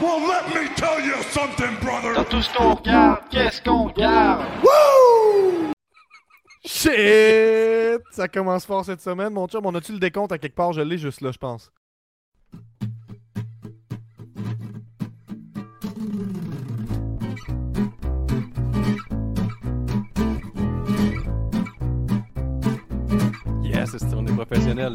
Well, let me tell you something, brother. Dans tout ce qu'on regarde, qu'est-ce qu'on regarde? Shit! Ça commence fort cette semaine, mon chum. On a-tu le décompte à quelque part? Je l'ai juste là, je pense. Yes, c'est on est professionnel.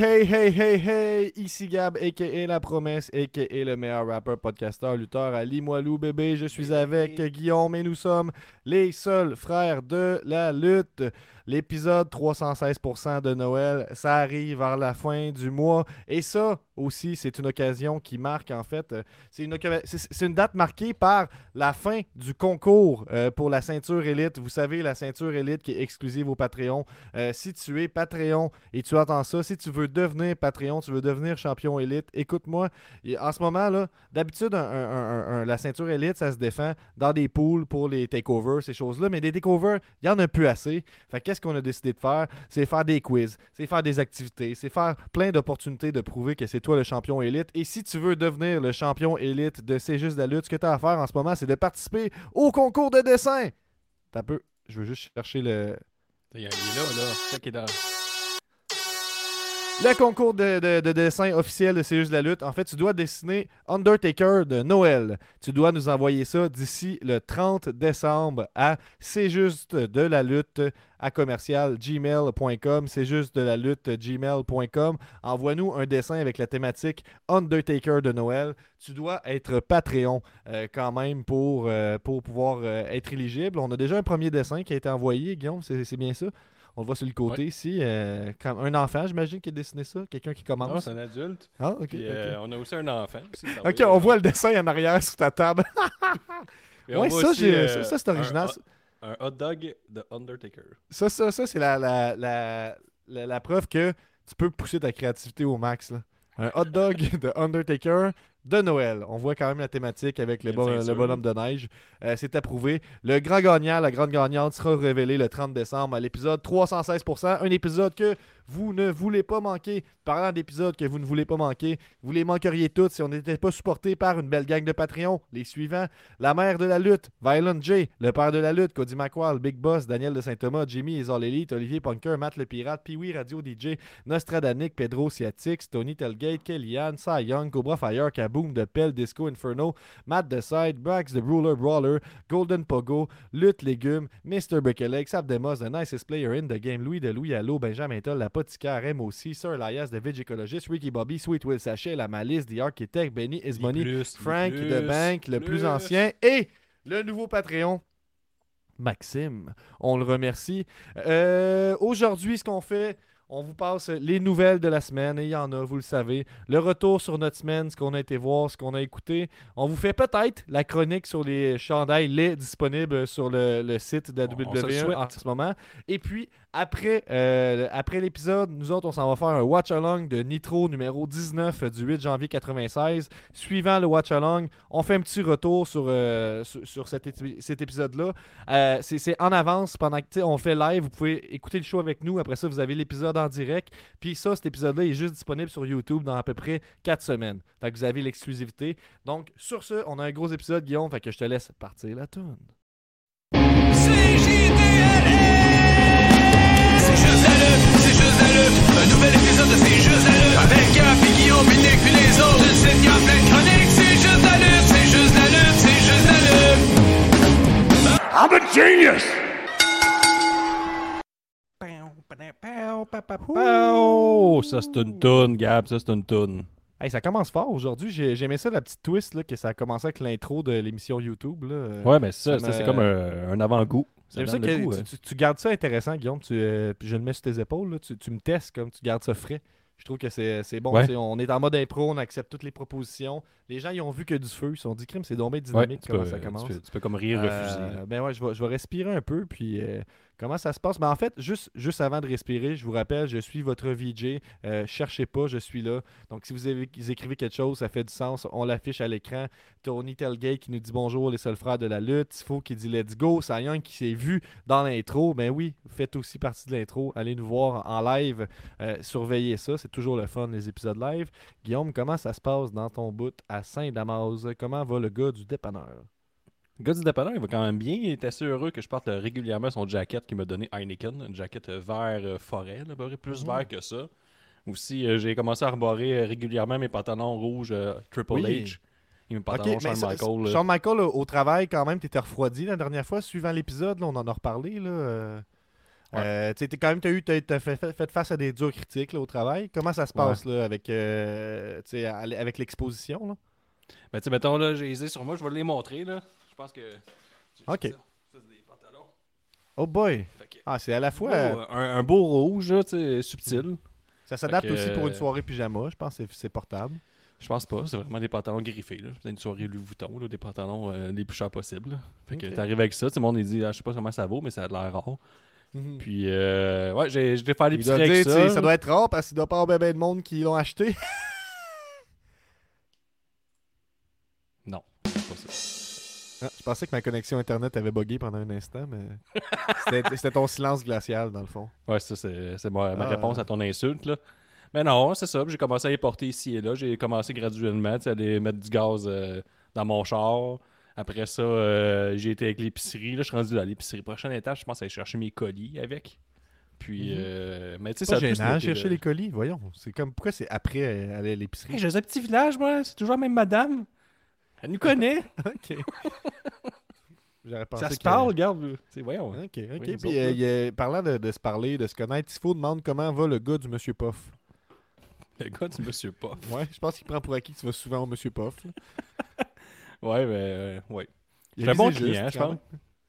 Hey, hey, hey, hey! Ici Gab, a.k.a. La Promesse, a.k.a. le meilleur rappeur, podcasteur, lutteur à Limoilou, bébé. Je suis avec Guillaume et nous sommes les seuls frères de la lutte. L'épisode 316% de Noël, ça arrive vers la fin du mois. Et ça aussi, c'est une occasion qui marque, en fait, euh, c'est une, date marquée par la fin du concours euh, pour la ceinture élite. Vous savez, la ceinture élite qui est exclusive au Patreon. Euh, si tu es Patreon et tu entends ça, si tu veux devenir Patreon, tu veux devenir champion élite, écoute-moi. En ce moment, là, d'habitude, la ceinture élite, ça se défend dans des pools pour les takeovers, ces choses-là. Mais des takeovers, il n'y en a plus assez. Fait qu'on a décidé de faire? C'est faire des quiz, c'est faire des activités, c'est faire plein d'opportunités de prouver que c'est toi le champion élite. Et si tu veux devenir le champion élite de C'est juste la lutte, ce que tu as à faire en ce moment, c'est de participer au concours de dessin. T'as peu. Je veux juste chercher le, Il est là, là. Le concours de, de- de dessin officiel de C'est juste la lutte. En fait, tu dois dessiner Undertaker de Noël. Tu dois nous envoyer ça d'ici le 30 décembre à C'est juste de la lutte à commercial gmail.com. C'est juste de la lutte gmail.com. Envoie-nous un dessin avec la thématique Undertaker de Noël. Tu dois être Patreon euh, quand même pour, euh, pouvoir euh, être éligible. On a déjà un premier dessin qui a été envoyé, Guillaume, c'est bien ça? On le voit sur le côté ici. euh, comme un enfant, j'imagine, qui a dessiné ça. Quelqu'un qui Non, commence. c'est un adulte. ah, ok. Puis, ok. euh, on a aussi un enfant. aussi, Ok, on euh, voit le dessin en arrière sur ta table. ouais, ça, aussi, j'ai- euh, ça, ça, c'est original. Un, un hot dog de Undertaker. Ça, ça, ça c'est la, la, la, la, la preuve que tu peux pousser ta créativité au max. là. Un hot dog de Undertaker de Noël. On voit quand même la thématique avec le, bon- bonhomme de neige. Euh, c'est approuvé. Le grand gagnant, la grande gagnante sera révélé le 30 décembre à l'épisode 316%. Un épisode que vous ne voulez pas manquer. Parlant d'épisodes que vous ne voulez pas manquer, vous les manqueriez toutes si on n'était pas supporté par une belle gang de Patreon. Les suivants la mère de la lutte, Violent J, le père de la lutte, Cody McQuall, Big Boss, Daniel de Saint-Thomas, Jimmy et All Elite, Olivier Punker, Matt le Pirate, Pee-Wee Radio DJ, Nostradanic, Pedro Siatix, Tony Telgate, Kellyanne, Cy Young, Cobra Fire, Kaboom, The Pell, Disco Inferno, Matt The Side, Brax, The Ruler Brawler, Golden Pogo, Lutte Légumes, Mr. Brickeleg, Sab Demos, The Nicest Player in the Game, Louis de Louis Allo, Benjamin Toll, L'Apothicaire, MOC, Sir Elias, The Végicologiste, Ricky Bobby, Sweet Will Sachet, La Malice, The Architect, Benny Ismoney, Plus, Frank plus, de Bank, le plus plus. ancien, et le nouveau Patreon, Maxime. On le remercie. Euh, Aujourd'hui, ce qu'on fait, On vous passe les nouvelles de la semaine, et il y en a, vous le savez. Le retour sur notre semaine, ce qu'on a été voir, ce qu'on a écouté. On vous fait peut-être la chronique sur les chandails, les disponibles sur le, le site de la WWE souhaite. en ce moment. Et puis, après, euh, après l'épisode, nous autres, on s'en va faire un watch-along de Nitro numéro 19 du 8 janvier 96. Suivant le watch-along, on fait un petit retour sur, euh, sur, sur cet, épi- cet épisode-là. Euh, c'est en avance pendant que on fait live. Vous pouvez écouter le show avec nous. Après ça, vous avez l'épisode en direct. Puis ça, cet épisode-là est juste disponible sur YouTube dans à peu près 4 semaines. Fait que vous avez l'exclusivité. Donc, sur ce, on a un gros épisode, Guillaume. Fait que je te laisse partir la tune. C'est juste la lutte, c'est juste la lutte. Un nouvel épisode de C'est juste la lutte. Avec Gap et Guillaume, puis Nick, puis les autres. Une sitcom plein de chroniques. C'est juste la lutte, c'est juste la lutte, c'est juste la lutte. I'm a genius! Oh, ça c'est une toune, Gab, ça c'est une toune. Hey, ça commence fort aujourd'hui. J'ai- J'aimais ça, la petite twist, là, que ça a commencé avec l'intro de l'émission YouTube. Là. Ouais, mais ça, ça ça, c'est me- comme un, un avant-goût. J'aime ça que goût, tu, hein. tu- tu gardes ça intéressant, Guillaume. Tu, euh, puis je le mets sur tes épaules. là. Tu, tu me testes comme tu gardes ça frais. Je trouve que c'est c'est bon. Ouais. On est en mode impro, on accepte toutes les propositions. Les gens, ils ont vu que du feu. Ils se sont dit, crime, c'est dommage dynamique tu, comment peux, ça commence. tu peux- tu peux comme rire, refuser. Euh, ben ouais, je vais, je vais respirer un peu. Puis euh, comment ça se passe? Ben en fait, juste, avant de respirer, je vous rappelle, je suis votre VJ. Euh, cherchez pas, je suis là. Donc si vous, écrivez quelque chose, ça fait du sens. On l'affiche à l'écran. Tony Telgate qui nous dit bonjour, les seuls frères de la lutte. Tifo qui dit let's go. Sayon qui s'est vu dans l'intro. Ben oui, faites aussi partie de l'intro. Allez nous voir en live. Euh, surveillez ça. C'est toujours le fun, les épisodes live. Guillaume, comment ça se passe dans ton bout à Saint-Damas? Comment va le gars du dépanneur? Le gars du dépanneur, il va quand même bien. Il est assez heureux que je porte régulièrement son jacket qu'il m'a donné Heineken. Une jacket vert euh, forêt, là, plus Mhm. vert que ça. Aussi, euh, j'ai commencé à arborer euh, régulièrement mes pantalons rouges euh, Triple Oui. H. Et mes pantalons Ok, mais Shawn Michael. Shawn Michael, au travail, quand même, t'étais refroidi la dernière fois, suivant l'épisode, on en a reparlé. Là, Ouais. euh, tu quand même, t'as eu, fait, fait- fait face à des durs critiques là, au travail. Comment ça se Ouais. passe là, avec, euh, l'exposition? Ben, mettons, là, j'ai sur moi, je vais les montrer, là. Je pense que. Ok. Ça, ça, c'est des pantalons. Oh boy! Fait que- Ah, c'est à la fois. Beau, euh, un, un beau rouge, là, tu sais, subtil. ça s'adapte fait que, aussi pour une euh, soirée pyjama. Je pense que c'est, portable. Je pense pas, c'est vraiment des pantalons griffés, là. C'est une soirée Louis Vuitton, là, des pantalons euh, les plus chers possibles. là. Fait que t'arrives avec ça, tout le monde il dit, ah, je sais pas comment ça vaut, mais ça a de l'air rare. Mhm. Puis, euh, ouais, j'ai, je vais faire Il l'épicerie avec ça. ça doit être rare parce qu'il doit pas avoir bien de monde qui l'ont acheté. Ah, je pensais que ma connexion Internet avait bugué pendant un instant, mais c'était, ton silence glacial dans le fond. Ouais, ça, c'est, ma, ma Ah. réponse à ton insulte, là. Mais non, c'est ça. J'ai commencé à les porter ici et là. J'ai commencé graduellement, tu sais, à les mettre du gaz euh, dans mon char. Après ça, euh, j'ai été avec l'épicerie. Là, je suis rendu à l'épicerie. Prochaine étape, je pense aller chercher mes colis avec. Puis, Mhm. euh, mais tu sais, ça gênant, chercher de- les colis, voyons. C'est comme, pourquoi c'est après aller à l'épicerie? J'ai un petit village, moi. C'est toujours la même madame. Elle nous connaît. ok. Pensé ça se parle, regarde. Sais, voyons. Ok, ok. Oui, Puis, euh, a- parlant de, de se parler, de se connaître, Tifo demande comment va le gars du Monsieur Poff. Le gars du Monsieur Pop. Ouais, je pense qu'il prend pour acquis que tu vas souvent au Monsieur Poff. Ouais, mais euh, ouais. Un bon client, juste, je pense.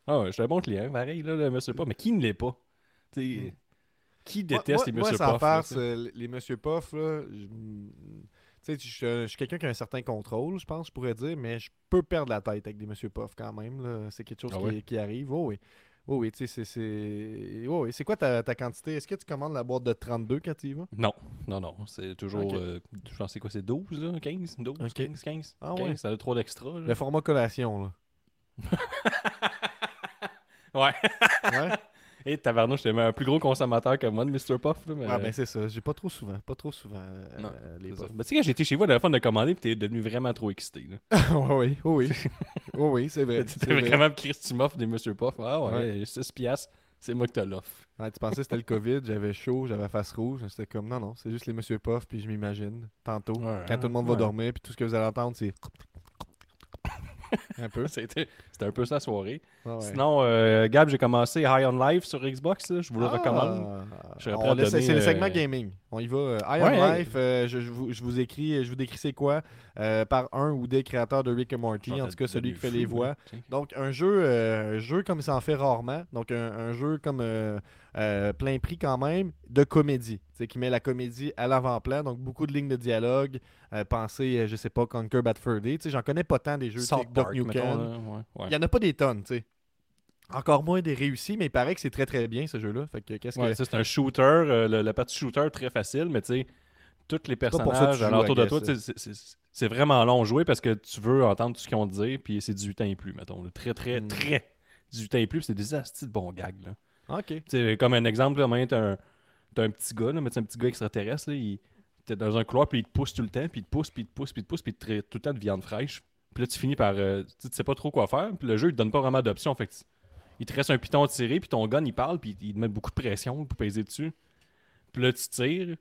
Ah ouais, je suis un bon client. Pareil, là, le Monsieur Pop. Mais qui ne l'est pas? Tu sais, Mm. Qui Moi- déteste moi, les moi, Monsieur tu sais? euh, les Monsieur Poff, là, je- tu sais, je suis un- je suis quelqu'un qui a un certain contrôle, je pense, je pourrais dire, mais je peux perdre la tête avec des Monsieur Puff quand même. C'est quelque chose Ah qui, ouais? qui arrive. Oh oui. Oh oui, tu sais, c'est-. Oh oui. C'est quoi ta, ta quantité? Est-ce que tu commandes la boîte de 32 quand tu y vas Non, non, non. C'est toujours. Euh, je pense c'est quoi? C'est 12, là? 15 12, Ok. 15, 15. Ah 15, ouais. Ça a trop d'extra. là. Le format collation, là. Ouais. Ouais. Et tabarnouche, t'es un plus gros consommateur que moi de Mr. Puff. Là, mais... Ah, ben c'est ça. J'ai pas trop souvent. Pas trop souvent euh, Non, euh, les puffs. Ben, tu sais, quand j'étais chez vous, la fois de commander, puis t'es devenu vraiment trop excité. Là. oh oui, oh oui. Oh oui, c'est vrai. Vrai. vraiment Christy Muff des Mr. Puff. Ah ouais, Ouais. 6 piastres, c'est moi que t'as l'offre. Ouais, tu pensais que c'était le COVID, j'avais chaud, j'avais la face rouge. C'était comme non, non, c'est juste les Monsieur Puff, puis je m'imagine, tantôt, Ouais, quand tout le monde va dormir, puis tout ce que vous allez entendre, c'est. Un peu. C'était un peu la soirée. Ouais. Sinon, euh, Gab, j'ai commencé High on Live sur Xbox. là. Je vous le Ah, recommande. Je on donner, C'est le segment euh, gaming. On y va. euh, I Am Ouais. Life, euh, je, je vous, je vous écris, je vous décris c'est quoi euh, par un ou des créateurs de Rick et Morty, Ah, en tout cas celui qui fait fou, les voix. Donc, un jeu, euh, un jeu comme il s'en fait rarement. Donc, un, un jeu comme euh, euh, plein prix quand même, de comédie. C'est qui met la comédie à l'avant-plan. Donc, beaucoup de lignes de dialogue. Euh, pensez, euh, je sais pas, Conquer Bad Fur Day. Tu sais, J'en connais pas tant des jeux. South Duck Park, Nukem. mettons, là, ouais. Il y en a pas des tonnes, tu sais. Encore moins des réussis, mais il paraît que c'est très très bien ce jeu-là. Fait que qu'est-ce Ouais, que. ça, c'est un shooter, euh, le, la partie shooter très facile, mais tu sais, tous les personnages I de toi, c'est- c'est c'est vraiment long à jouer parce que tu veux entendre tout ce qu'ils ont dit, puis c'est 18 ans et plus, mettons. là. Très, très, Mm. très 18 ans et plus, puis c'est des astis de bons gags. Là. Ok. Tu sais, comme un exemple, t'as un, t'as un petit gars, là, mais c'est un petit gars extraterrestre, là, il t'es dans un couloir, puis il te pousse tout le temps, puis il te pousse, puis il te pousse, puis il te pousse, puis il te traite tout le temps de viande fraîche. Puis là, tu finis par. euh, tu sais, pas trop quoi faire, puis le jeu, il te donne pas vraiment d'options. Fait que il te reste un piton tiré, puis ton gun, il parle, puis il te met beaucoup de pression pour peser dessus. Puis là, tu tires,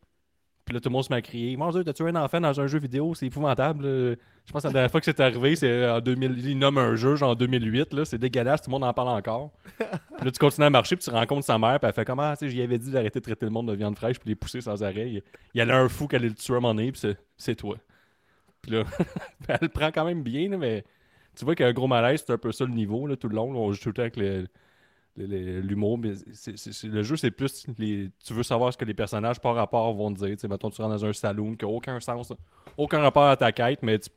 puis là, tout le monde se met à crier Mon Dieu, t'as tué un enfant dans un jeu vidéo, c'est épouvantable. Je pense que la dernière fois que c'est arrivé, c'est en 2000. Il nomme un jeu, genre en 2008, là, c'est dégueulasse, tout le monde en parle encore. Puis là, tu continues à marcher, puis tu rencontres sa mère, puis elle fait comment, tu sais, j'y avais dit d'arrêter de traiter le monde de viande fraîche, puis les pousser sans arrêt. Il, y en a un fou qui allait le tuer à moment donné, puis c'est- toi. Puis là, elle le prend quand même bien, mais tu vois qu'il y a un gros malaise, c'est un peu ça le niveau, là, tout le long. là, on joue tout le temps avec l'humour, mais le jeu, c'est plus, les, tu veux savoir ce que les personnages par rapport vont te dire. Tu sais, mettons, tu rentres dans un saloon qui n'a aucun sens, aucun rapport à ta quête, mais tu,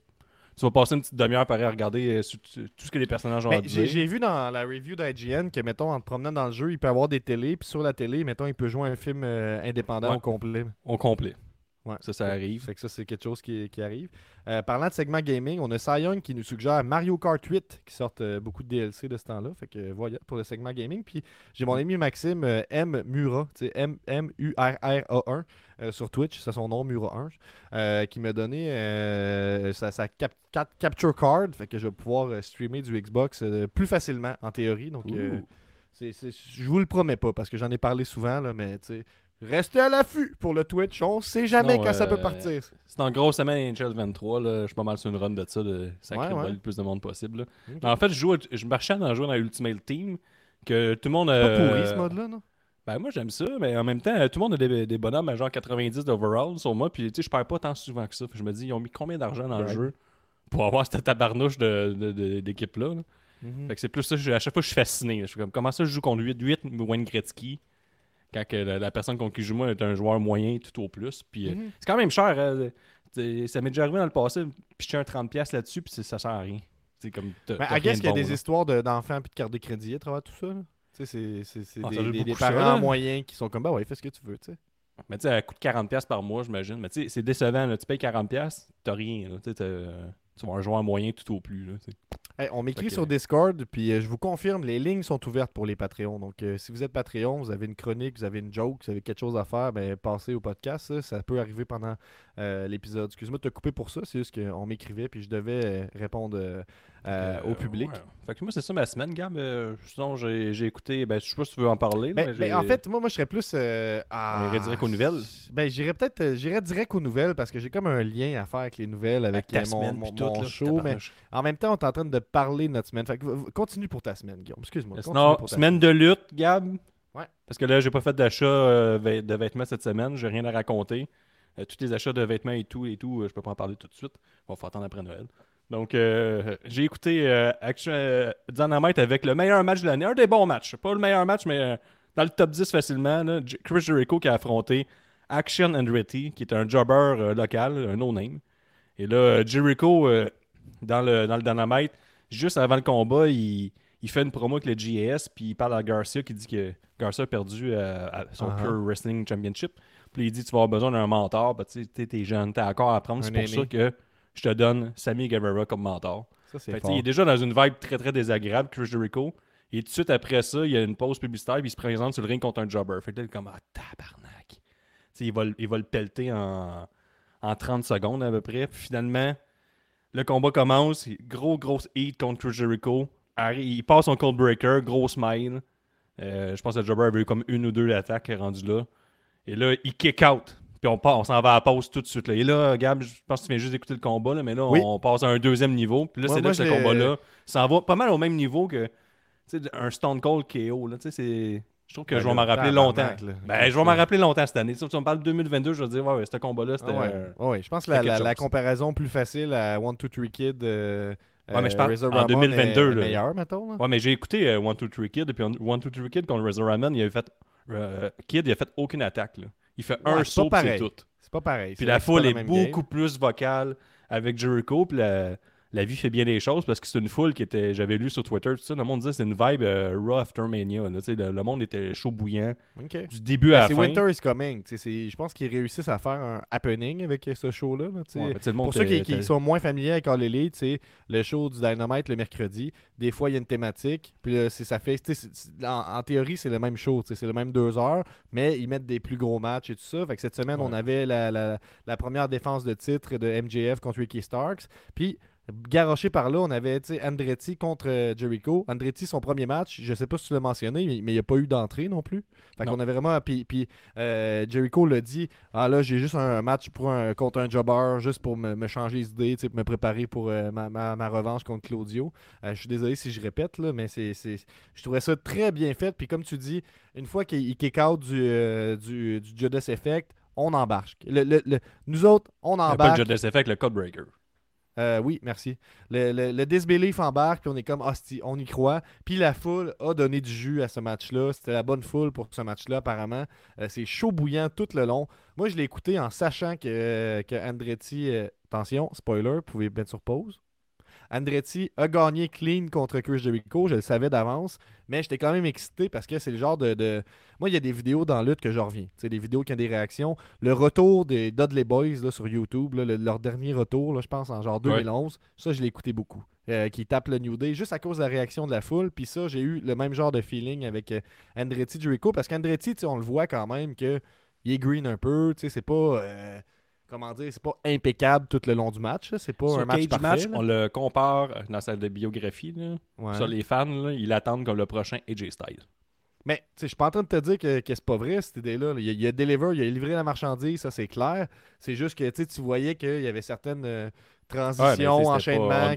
tu vas passer une petite demi-heure par à regarder euh, tout ce que les personnages ont à dire. j'ai vu dans la review d'IGN que, mettons, en te promenant dans le jeu, il peut avoir des télés, puis sur la télé, mettons, il peut jouer un film euh, indépendant Ouais. au complet. Au complet. Ouais. Ça, ça arrive. Fait que ça, c'est quelque chose qui, qui arrive. Euh, parlant de segment gaming, on a Cy Young qui nous suggère Mario Kart 8, qui sortent euh, beaucoup de DLC de ce temps-là. Fait que euh, voilà pour le segment gaming. Puis j'ai mon ami Maxime M. Mura, tu sais, M- M-U-R-R-A-1 euh, sur Twitch, c'est son nom, Mura1, euh, qui m'a donné sa, sa cap- cap- capture card. Fait que je vais pouvoir streamer du Xbox plus facilement, en théorie. Donc, c'est, c'est- je vous le promets pas parce que j'en ai parlé souvent, là, mais tu sais, restez à l'affût pour le Twitch. On sait jamais quand ça peut euh, partir. C'est en gros semaine NHL 23, là, je suis pas mal sur une run de ça, de sacrer Ouais, ouais. le plus de monde possible. En fait, je, joue, à- je marchais dans jouer dans Ultimate Team, que tout le monde... Pas euh, pourri ce mode-là, non? Ben moi j'aime ça, mais en même temps, euh, tout le monde a des, des bonhommes à genre 90 d'overall sur moi, puis tu sais, je perds pas tant souvent que ça. Puis je me dis, ils ont mis combien d'argent dans le jeu pour avoir cette tabarnouche de, de- de- d'équipe-là? là? Mhm. Fait que c'est plus ça, je- à chaque fois je suis fasciné. Je suis comme, comment ça je joue contre 8, 8 Wayne Gretzky, quand que la, la personne contre qui je joue moi est un joueur moyen tout au plus. Puis euh, Mhm. c'est quand même cher. euh, t'sais, ça m'est déjà arrivé dans le passé, puis je un 30$ là-dessus, puis ça sert à rien. C'est comme, Mais guess de qu'il y a bon, des là. histoires de- d'enfants puis de cartes de crédit à travers tout ça. là. Tu sais, c'est- c'est c'est Ah, des, des- parents moyens qui sont comme, bah ouais, fais ce que tu veux, tu sais. Mais tu sais, elle coûte 40$ par mois, j'imagine. Mais tu sais, c'est décevant. là. Tu payes 40$, t'as rien. là. Tu sais, t'as- tu vas un joueur moyen tout au plus. Là. Hey, on m'écrit sur Discord, puis euh, je vous confirme, les lignes sont ouvertes pour les Patreons. Donc, euh, si vous êtes Patreon, vous avez une chronique, vous avez une joke, vous avez quelque chose à faire, ben, passez au podcast. Ça, Ça peut arriver pendant euh, l'épisode. Excuse-moi de te couper pour ça, c'est juste qu'on m'écrivait, puis je devais répondre euh, euh, Euh, au public. ouais. Fait que moi, c'est ça ma semaine, Gab. Euh, sinon, j'ai j'ai écouté. Ben, je sais pas si tu veux en parler. là, Ben, mais ben, en fait, moi, moi, je serais plus. euh, à... On irait direct aux nouvelles? Ben, j'irais peut-être. j'irais direct aux nouvelles parce que j'ai comme un lien à faire avec les nouvelles, avec, ta euh, mon, semaine, mon- tout, mon là, show. Mais en même temps, on est en train de parler de notre semaine. Fait que continue pour ta semaine, Guillaume. Excuse-moi. Sinon, ta semaine de lutte, Gab. Ouais. Parce que là, j'ai pas fait d'achat euh, de vêtements cette semaine. J'ai rien à raconter. Tous les achats de vêtements et tout, et tout, je peux pas en parler tout de suite. On va faire attendre après Noël. Donc, euh, j'ai écouté euh, Action euh, Dynamite avec le meilleur match de l'année. Un des bons matchs. Pas le meilleur match, mais dans le top 10 facilement. là. Chris Jericho qui a affronté Action Andretti, qui est un jobber local, un no-name. Et là, Jericho, dans, le, dans le Dynamite, juste avant le combat, il, il fait une promo avec le GAS, puis il parle à Garcia qui dit que Garcia a perdu à son. Pure Wrestling Championship. Puis il dit Tu vas avoir besoin d'un mentor, ben, tu sais, t'es- t'es jeune, t'as encore à apprendre. C'est pour ça que je te donne Sammy Guevara comme mentor. Ça, Fait que, il est déjà dans une vibe très très désagréable, Chris Jericho. Et tout de suite après ça, il y a une pause publicitaire, puis il se présente sur le ring contre un jobber. Fait que là, il est comme Ah, tabarnak. Il va, le- il va le pelleter en, en 30 secondes à peu près. Puis finalement, le combat commence. Gros, gros hit contre Chris Jericho. Il passe son cold breaker, gros smile. Euh, je pense que le jobber avait eu comme une ou deux attaques rendu là. Et là, il kick out. Puis on, part- on s'en va à la pause tout de suite. Là. Et là, Gab, je pense que tu viens juste d'écouter le combat, là, mais là, Oui. on passe à un deuxième niveau. Puis là, Ouais, c'est là que ce combat-là s'en va pas mal au même niveau que un Stone Cold KO. Là. C'est- Je trouve que Ben je vais m'en rappeler longtemps. là. Ben, je vais m'en rappeler longtemps cette année. Si on parle de 2022, je vais dire, ouais, ouais, ce combat-là, c'était. Ah ouais. euh, Ah ouais, je pense que la, comparaison plus facile à One, Two, Three Kid. euh, Ouais, mais je euh, en Ramon 2022, est- là. meilleur, mettons. là. Ouais, mais j'ai écouté euh, One Two Three Kid, et puis One Two Three Kid contre Razor Ramon, il avait fait. euh, Kid, il a fait aucune attaque. Là. Il fait Ouais, un saut, c'est tout. C'est pas pareil. Puis la foule est game. beaucoup plus vocale avec Jericho, puis la, la vie fait bien les choses parce que c'est une foule qui était. J'avais lu sur Twitter, tout ça, le monde disait que c'est une vibe euh, Raw After Mania. là, tu sais, le, le monde était chaud bouillant du début à la C'est fin. Winter is Coming. c'est- Je pense qu'ils réussissent à faire un happening avec ce show-là. là. Ouais, Pour ceux qui, sont moins familiers avec All Elite, c'est le show du Dynamite le mercredi. Des fois, il y a une thématique. Puis là, c'est- ça fait. c'est- c'est- En, en théorie, c'est le même show. C'est le même deux heures. Mais ils mettent des plus gros matchs et tout ça. Fait que cette semaine, on avait la, la- la première défense de titre de MJF contre Ricky Starks. Puis. Garoché par là, on avait Andretti contre euh, Jericho. Andretti, son premier match, je sais pas si tu l'as mentionné, mais mais il n'y a pas eu d'entrée non plus. Fait qu'on avait vraiment. Puis, puis, euh, Jericho l'a dit Ah là, j'ai juste un match pour un, contre un jobber, juste pour me, me changer les idées, pour me préparer pour euh, ma, ma- ma revanche contre Claudio. Euh, je suis désolé si je répète, là, mais c'est, je trouvais ça très bien fait. Puis comme tu dis, une fois qu'il il kick out du, du, du Judas Effect, on embarque. Le- le- le- nous autres, on a pas embarque. de Judas Effect, le Codebreaker. Euh, oui, merci. Le, le, le disbelief embarque, puis on est comme, hostie, on y croit. Puis la foule a donné du jus à ce match-là. C'était la bonne foule pour ce match-là, apparemment. Euh, c'est chaud bouillant tout le long. Moi, je l'ai écouté en sachant que, Andretti, euh, attention, spoiler, vous pouvez mettre sur pause. Andretti a gagné clean contre Chris Jericho, je le savais d'avance, mais j'étais quand même excité parce que c'est le genre de, de- Moi, il y a des vidéos dans Lutte que je reviens. C'est des vidéos qui ont des réactions. Le retour des Dudley Boys là, sur YouTube, là, le- leur dernier retour, là, je pense en genre 2011, ça, je l'ai écouté beaucoup. Euh, qui tape le New Day juste à cause de la réaction de la foule. Puis ça, j'ai eu le même genre de feeling avec euh, Andretti Jericho parce qu'Andretti, on le voit quand même que il est green un peu. Tu sais, c'est pas. euh, comment dire, c'est pas impeccable tout le long du match. C'est pas un match parfait. Match, on le compare euh, dans sa de biographie. Là. Ouais. Ça, les fans, là, ils l'attendent comme le prochain AJ Styles. Mais je suis pas en train de te dire que, que c'est pas vrai cette idée-là. là. Il, a, il a deliver, il a livré la marchandise, ça c'est clair. C'est juste que tu voyais qu'il y avait certaines euh, transitions, Ouais, enchaînements.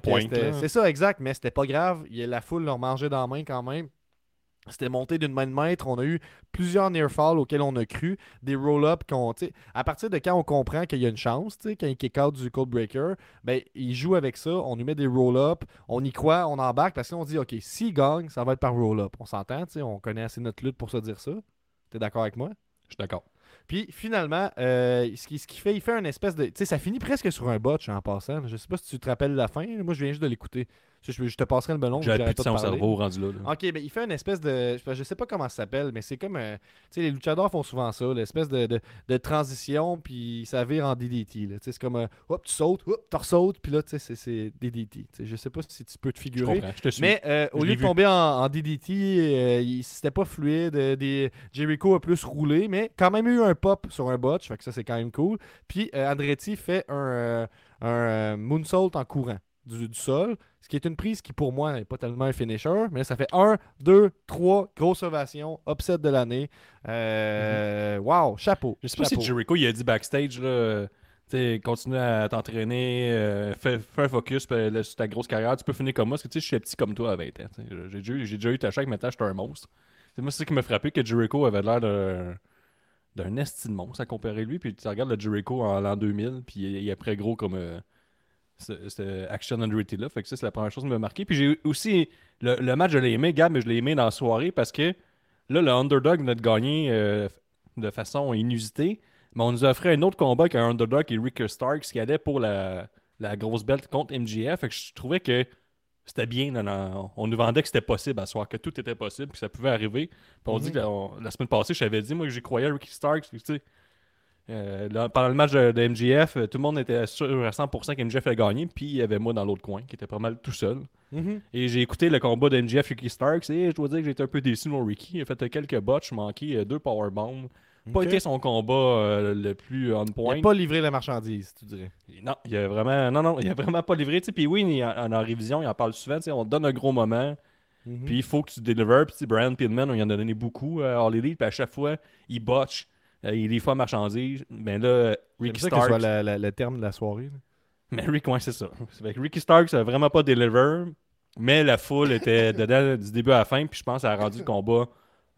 C'est ça, exact, mais c'était pas grave. Il y a- la foule leur mangeait dans la main quand même. C'était monté d'une main de maître. On a eu plusieurs near falls auxquels on a cru. Des roll-up qu'on. À partir de quand on comprend qu'il y a une chance, quand il kick out du Cold Breaker, ben, il joue avec ça. On lui met des roll-up. On y croit, on embarque parce qu'on dit, OK, s'il gagne, ça va être par roll-up. On s'entend, on connaît assez notre lutte pour se dire ça. T'es d'accord avec moi? Je suis d'accord. Puis finalement, euh, ce qu'il fait, il fait un espèce de. Tu sais, ça finit presque sur un botch en passant. Je sais pas si tu te rappelles la fin. Moi, je viens juste de l'écouter. Je, te passerai le melon. J'ai plus de son cerveau rendu là. là. Ok, ben il fait une espèce de. Je sais pas comment ça s'appelle, mais c'est comme. euh, tu sais, les luchadors font souvent ça, l'espèce de, de, de transition, puis ça vire en DDT. C'est comme. euh, hop, tu sautes, hop, tu ressautes, puis là, tu sais, c'est- DDT. Tu sais, Je sais pas si tu peux te figurer. comprends. Je te suis. Mais euh, au lieu de tomber en, en DDT, c'était pas fluide. des, Jericho a plus roulé, mais quand même eu un pop sur un botch, fait que ça c'est quand même cool. Puis Andretti fait un, un euh, moonsault en courant du, du sol, ce qui est une prise qui pour moi n'est pas tellement un finisher, mais ça fait 1, 2, 3, grosse ovation, upset de l'année. Euh, Wow, chapeau. Je sais pas chapeau. si Jericho il a dit backstage là, continue à t'entraîner, euh, fais, fais un focus là, sur ta grosse carrière, tu peux finir comme moi, parce que tu sais, je suis petit comme toi à 20 ans. J'ai déjà, eu ta chèque, maintenant j'étais un monstre. C'est moi c'est ça qui m'a frappé que Jericho avait l'air d'un d'un esti de monstre à comparer lui, puis tu regardes le Jericho en l'an 2000, puis il est- il est après gros comme euh, ce- ce Action Andretti là, fait que ça c'est la première chose qui m'a marqué. Puis j'ai aussi le, le match je l'ai aimé, Gab, mais je l'ai aimé dans la soirée parce que là le underdog venait de gagner euh, de façon inusitée. Mais on nous offrait un autre combat qu'un underdog et Rick Starks qui allait pour la, la grosse belt contre MJF. Fait que je trouvais que c'était bien. on nous vendait que c'était possible à soir, que tout était possible, que ça pouvait arriver. Puis on Mhm. dit que la, on- la semaine passée, je t'avais dit, moi, que j'y croyais à Ricky Starks. Tu sais, euh, là, pendant le match de, de MJF, euh, tout le monde était sûr à 100% qu'MJF allait gagner. Puis il y avait moi dans l'autre coin qui était pas mal tout seul. Mhm. Et j'ai écouté le combat de MJF Ricky Starks et je dois dire que j'étais un peu déçu mon Ricky. Il a fait euh, quelques botches, manqué euh, deux powerbombs. Pas Ok. été son combat euh, le plus on Il point. n'a pas livré la marchandise, tu dirais. Non, il a vraiment, non, non, il a vraiment pas livré. Puis oui, il en, en, en révision, il en parle souvent. On te donne un gros moment, Mhm. puis il faut que tu délivres. Puis Brian Pillman, on y en a donné beaucoup à All Elite, puis à chaque fois, il botche. Euh, il est des fois marchandise. Mais là, J'aime Ricky ça que ce soit Starks. la- la- le terme de la soirée. là. Mais Rick, ouais, c'est ça. Fait que Ricky Starks a vraiment pas deliver, mais la foule était dedans du début à la fin, puis je pense qu'elle a rendu le combat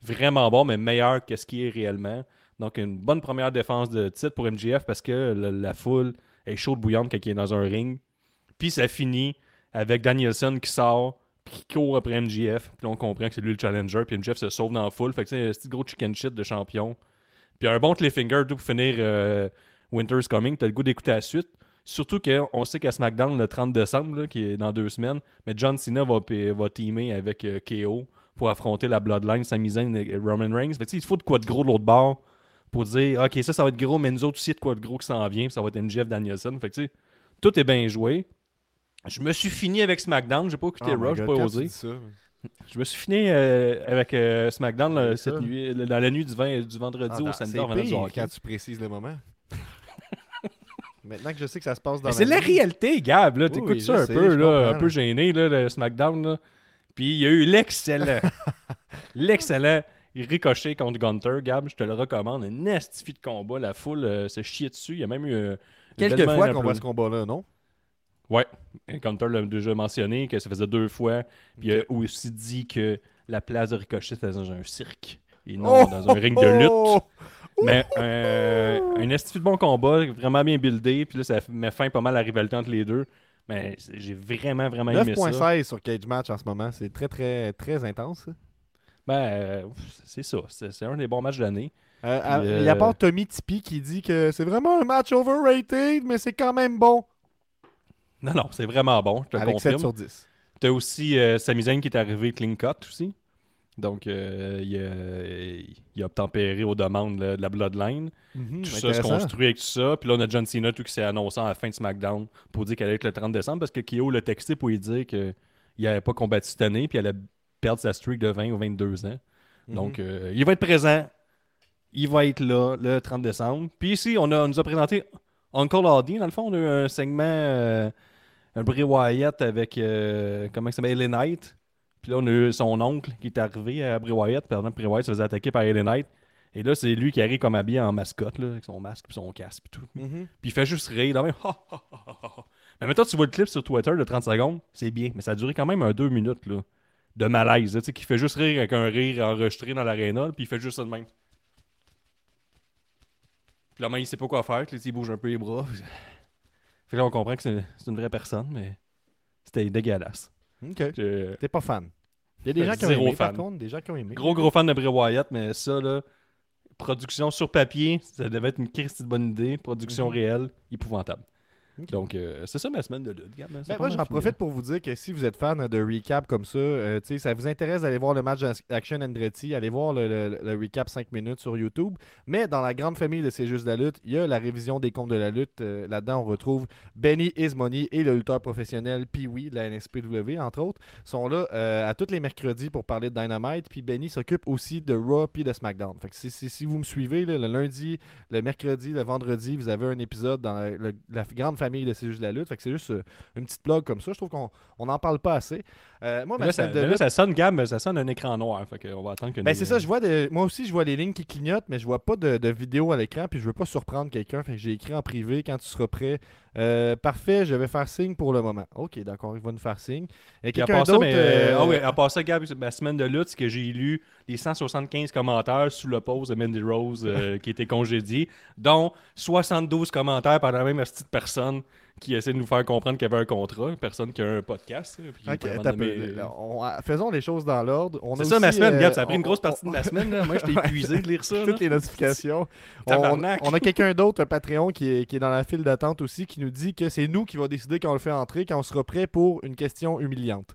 vraiment bon, mais meilleur que ce qui est réellement. Donc, une bonne première défense de titre pour MGF parce que le- la foule est chaude bouillante quand il est dans un ring. Puis ça finit avec Danielson qui sort, puis qui court après MGF. Puis là, on comprend que c'est lui le challenger. Puis MGF se sauve dans la foule. Fait que c'est un petit gros chicken shit de champion. Puis un bon cliffhanger tout pour finir euh, Winter's Coming. T'as le goût d'écouter la suite. Surtout qu'on sait qu'à SmackDown, le 30 décembre, là, qui est dans deux semaines, mais John Cena va, va teamer avec euh, KO pour affronter la Bloodline, Sami Zayn et Roman Reigns. Fait que, il faut de quoi de gros de l'autre bord pour dire OK, ça, ça va être gros, mais nous autres aussi, de quoi de gros qui s'en vient, puis ça va être MJF Danielson. Fait que, tu sais, tout est bien joué. Je me suis fini avec SmackDown, j'ai pas écouté Oh Raw, j'ai pas osé. Je me suis fini euh, avec euh, SmackDown là, cette nuit, le- dans la nuit du, 20 du vendredi Ah, au samedi. c'est quand tu précises le moment. Maintenant que je sais que ça se passe dans c'est la réalité, Gab. Là. T'écoutes oui, ça un sais, peu, là, un peu gêné, là, le SmackDown. Là. Puis il y a eu l'excellent, l'excellent ricochet contre Gunter. Gab, je te le recommande. Un estifi de combat. La foule euh, se chiait dessus. Il y a même eu. euh, Quelques fois un qu'on voit ce combat-là, non? Ouais. Gunter l'a déjà mentionné, que ça faisait deux fois. Puis il a aussi dit que la place de ricochet était dans un cirque. Et non Oh, dans un ring de lutte. oh! Mais euh, un esti de bon combat, vraiment bien buildé. Puis là, ça met fin pas mal à la rivalité entre les deux. Mais j'ai vraiment, vraiment aimé ça. 9.16 sur Cage Match en ce moment. C'est très, très, très intense. Ben, euh, c'est ça. C'est un des bons matchs de l'année. Euh, Il y a euh, pas Tommy Tippy qui dit que c'est vraiment un match overrated, mais c'est quand même bon. Non, non, c'est vraiment bon. Je te Avec 7 confirme. sur 10. T'as aussi euh, Sami Zayn qui est arrivé clean cut aussi. Donc, euh, il, a, il a obtempéré aux demandes là, de la Bloodline. Mhm, tout ça se construit avec tout ça. Puis là, on a John Cena tout qui s'est annoncé à la fin de SmackDown pour dire qu'elle allait être le 30 décembre parce que Kyo l'a texté pour lui dire qu'il n'avait pas combattu cette année puis elle allait perdre sa streak de 20 ou 22 ans. Mhm. Donc, euh, il va être présent. Il va être là le 30 décembre. Puis ici, on, a, on nous a présenté Uncle Hardy. Dans le fond, on a eu un segment, euh, un Bray Wyatt avec, euh, comment il s'appelle, LA Knight. Puis là, on a eu son oncle qui est arrivé à Bray Wyatt. Pendant que Bray Wyatt se faisait attaquer par LA Knight. Et là, c'est lui qui arrive comme habillé en mascotte, là, avec son masque et son casque et tout. Mhm. Puis il fait juste rire. Le même... mais maintenant, tu vois le clip sur Twitter de 30 secondes, c'est bien. Mais ça a duré quand même un 2 minutes là, de malaise. là, Tu sais, qui fait juste rire avec un rire enregistré dans l'aréna. Puis il fait juste ça de même. Puis là, même, il sait pas quoi faire. Puis là, il bouge un peu les bras. Fait que là, on comprend que c'est une vraie personne, mais c'était dégueulasse. Ok. T'es pas fan. Il y a des gens qui ont aimé, par fan. contre. Des gens qui ont aimé. Gros, gros fan de Bray Wyatt, mais ça, là, production sur papier, ça devait être une christie de bonne idée. Production Mhm. réelle, épouvantable. Donc, euh, c'est ça ma semaine de lutte, Gab, hein, Ben, moi, j'en profite pour vous dire que si vous êtes fan de recap comme ça, euh, ça vous intéresse d'aller voir le match d'Action Andretti, allez voir le, le- le recap 5 minutes sur YouTube. Mais dans la grande famille de C'est juste la lutte, il y a la révision des comptes de la lutte. Euh, Là-dedans, on retrouve Benny Ismoney et le lutteur professionnel Pee-Wee de la NSPW, entre autres, sont là à tous les mercredis pour parler de Dynamite. Puis Benny s'occupe aussi de Raw puis de SmackDown. Fait que si, si- si vous me suivez, là, le lundi, le mercredi, le vendredi, vous avez un épisode dans la, la grande famille de C'est juste la lutte. Fait que c'est juste euh, une petite blog comme ça. Je trouve qu'on on n'en parle pas assez. Euh, moi, Mais ma Là, ça, semaine de mais là, lutte- ça sonne, Gab, mais ça sonne un écran noir. Fait qu'on va attendre que ben, nous- c'est ça, je vois de- moi aussi je vois les lignes qui clignotent, mais je vois pas de, de vidéo à l'écran, puis je veux pas surprendre quelqu'un, fait que j'ai écrit en privé quand tu seras prêt. Euh, parfait, je vais faire signe pour le moment. Ok, d'accord, il va nous faire signe. Et Puis à ça, mais, euh, ah ouais, à part ça, Gab, ma semaine de lutte, c'est que j'ai lu les 175 commentaires sous le post de Mandy Rose euh, qui était congédié, dont 72 commentaires par la même petite personne qui essaie de nous faire comprendre qu'il y avait un contrat, une personne qui a un podcast. là, puis Là, on- ah, faisons les choses dans l'ordre. C'est ça ma semaine, euh, Gab, ça a pris on- une grosse partie de ma semaine. là. Moi, j'étais épuisé de lire ça. là. toutes les notifications. on, Tabarnak. on a quelqu'un d'autre, un Patreon, qui est, qui est dans la file d'attente aussi, qui nous dit que c'est nous qui va décider quand on le fait entrer, quand on sera prêt pour une question humiliante.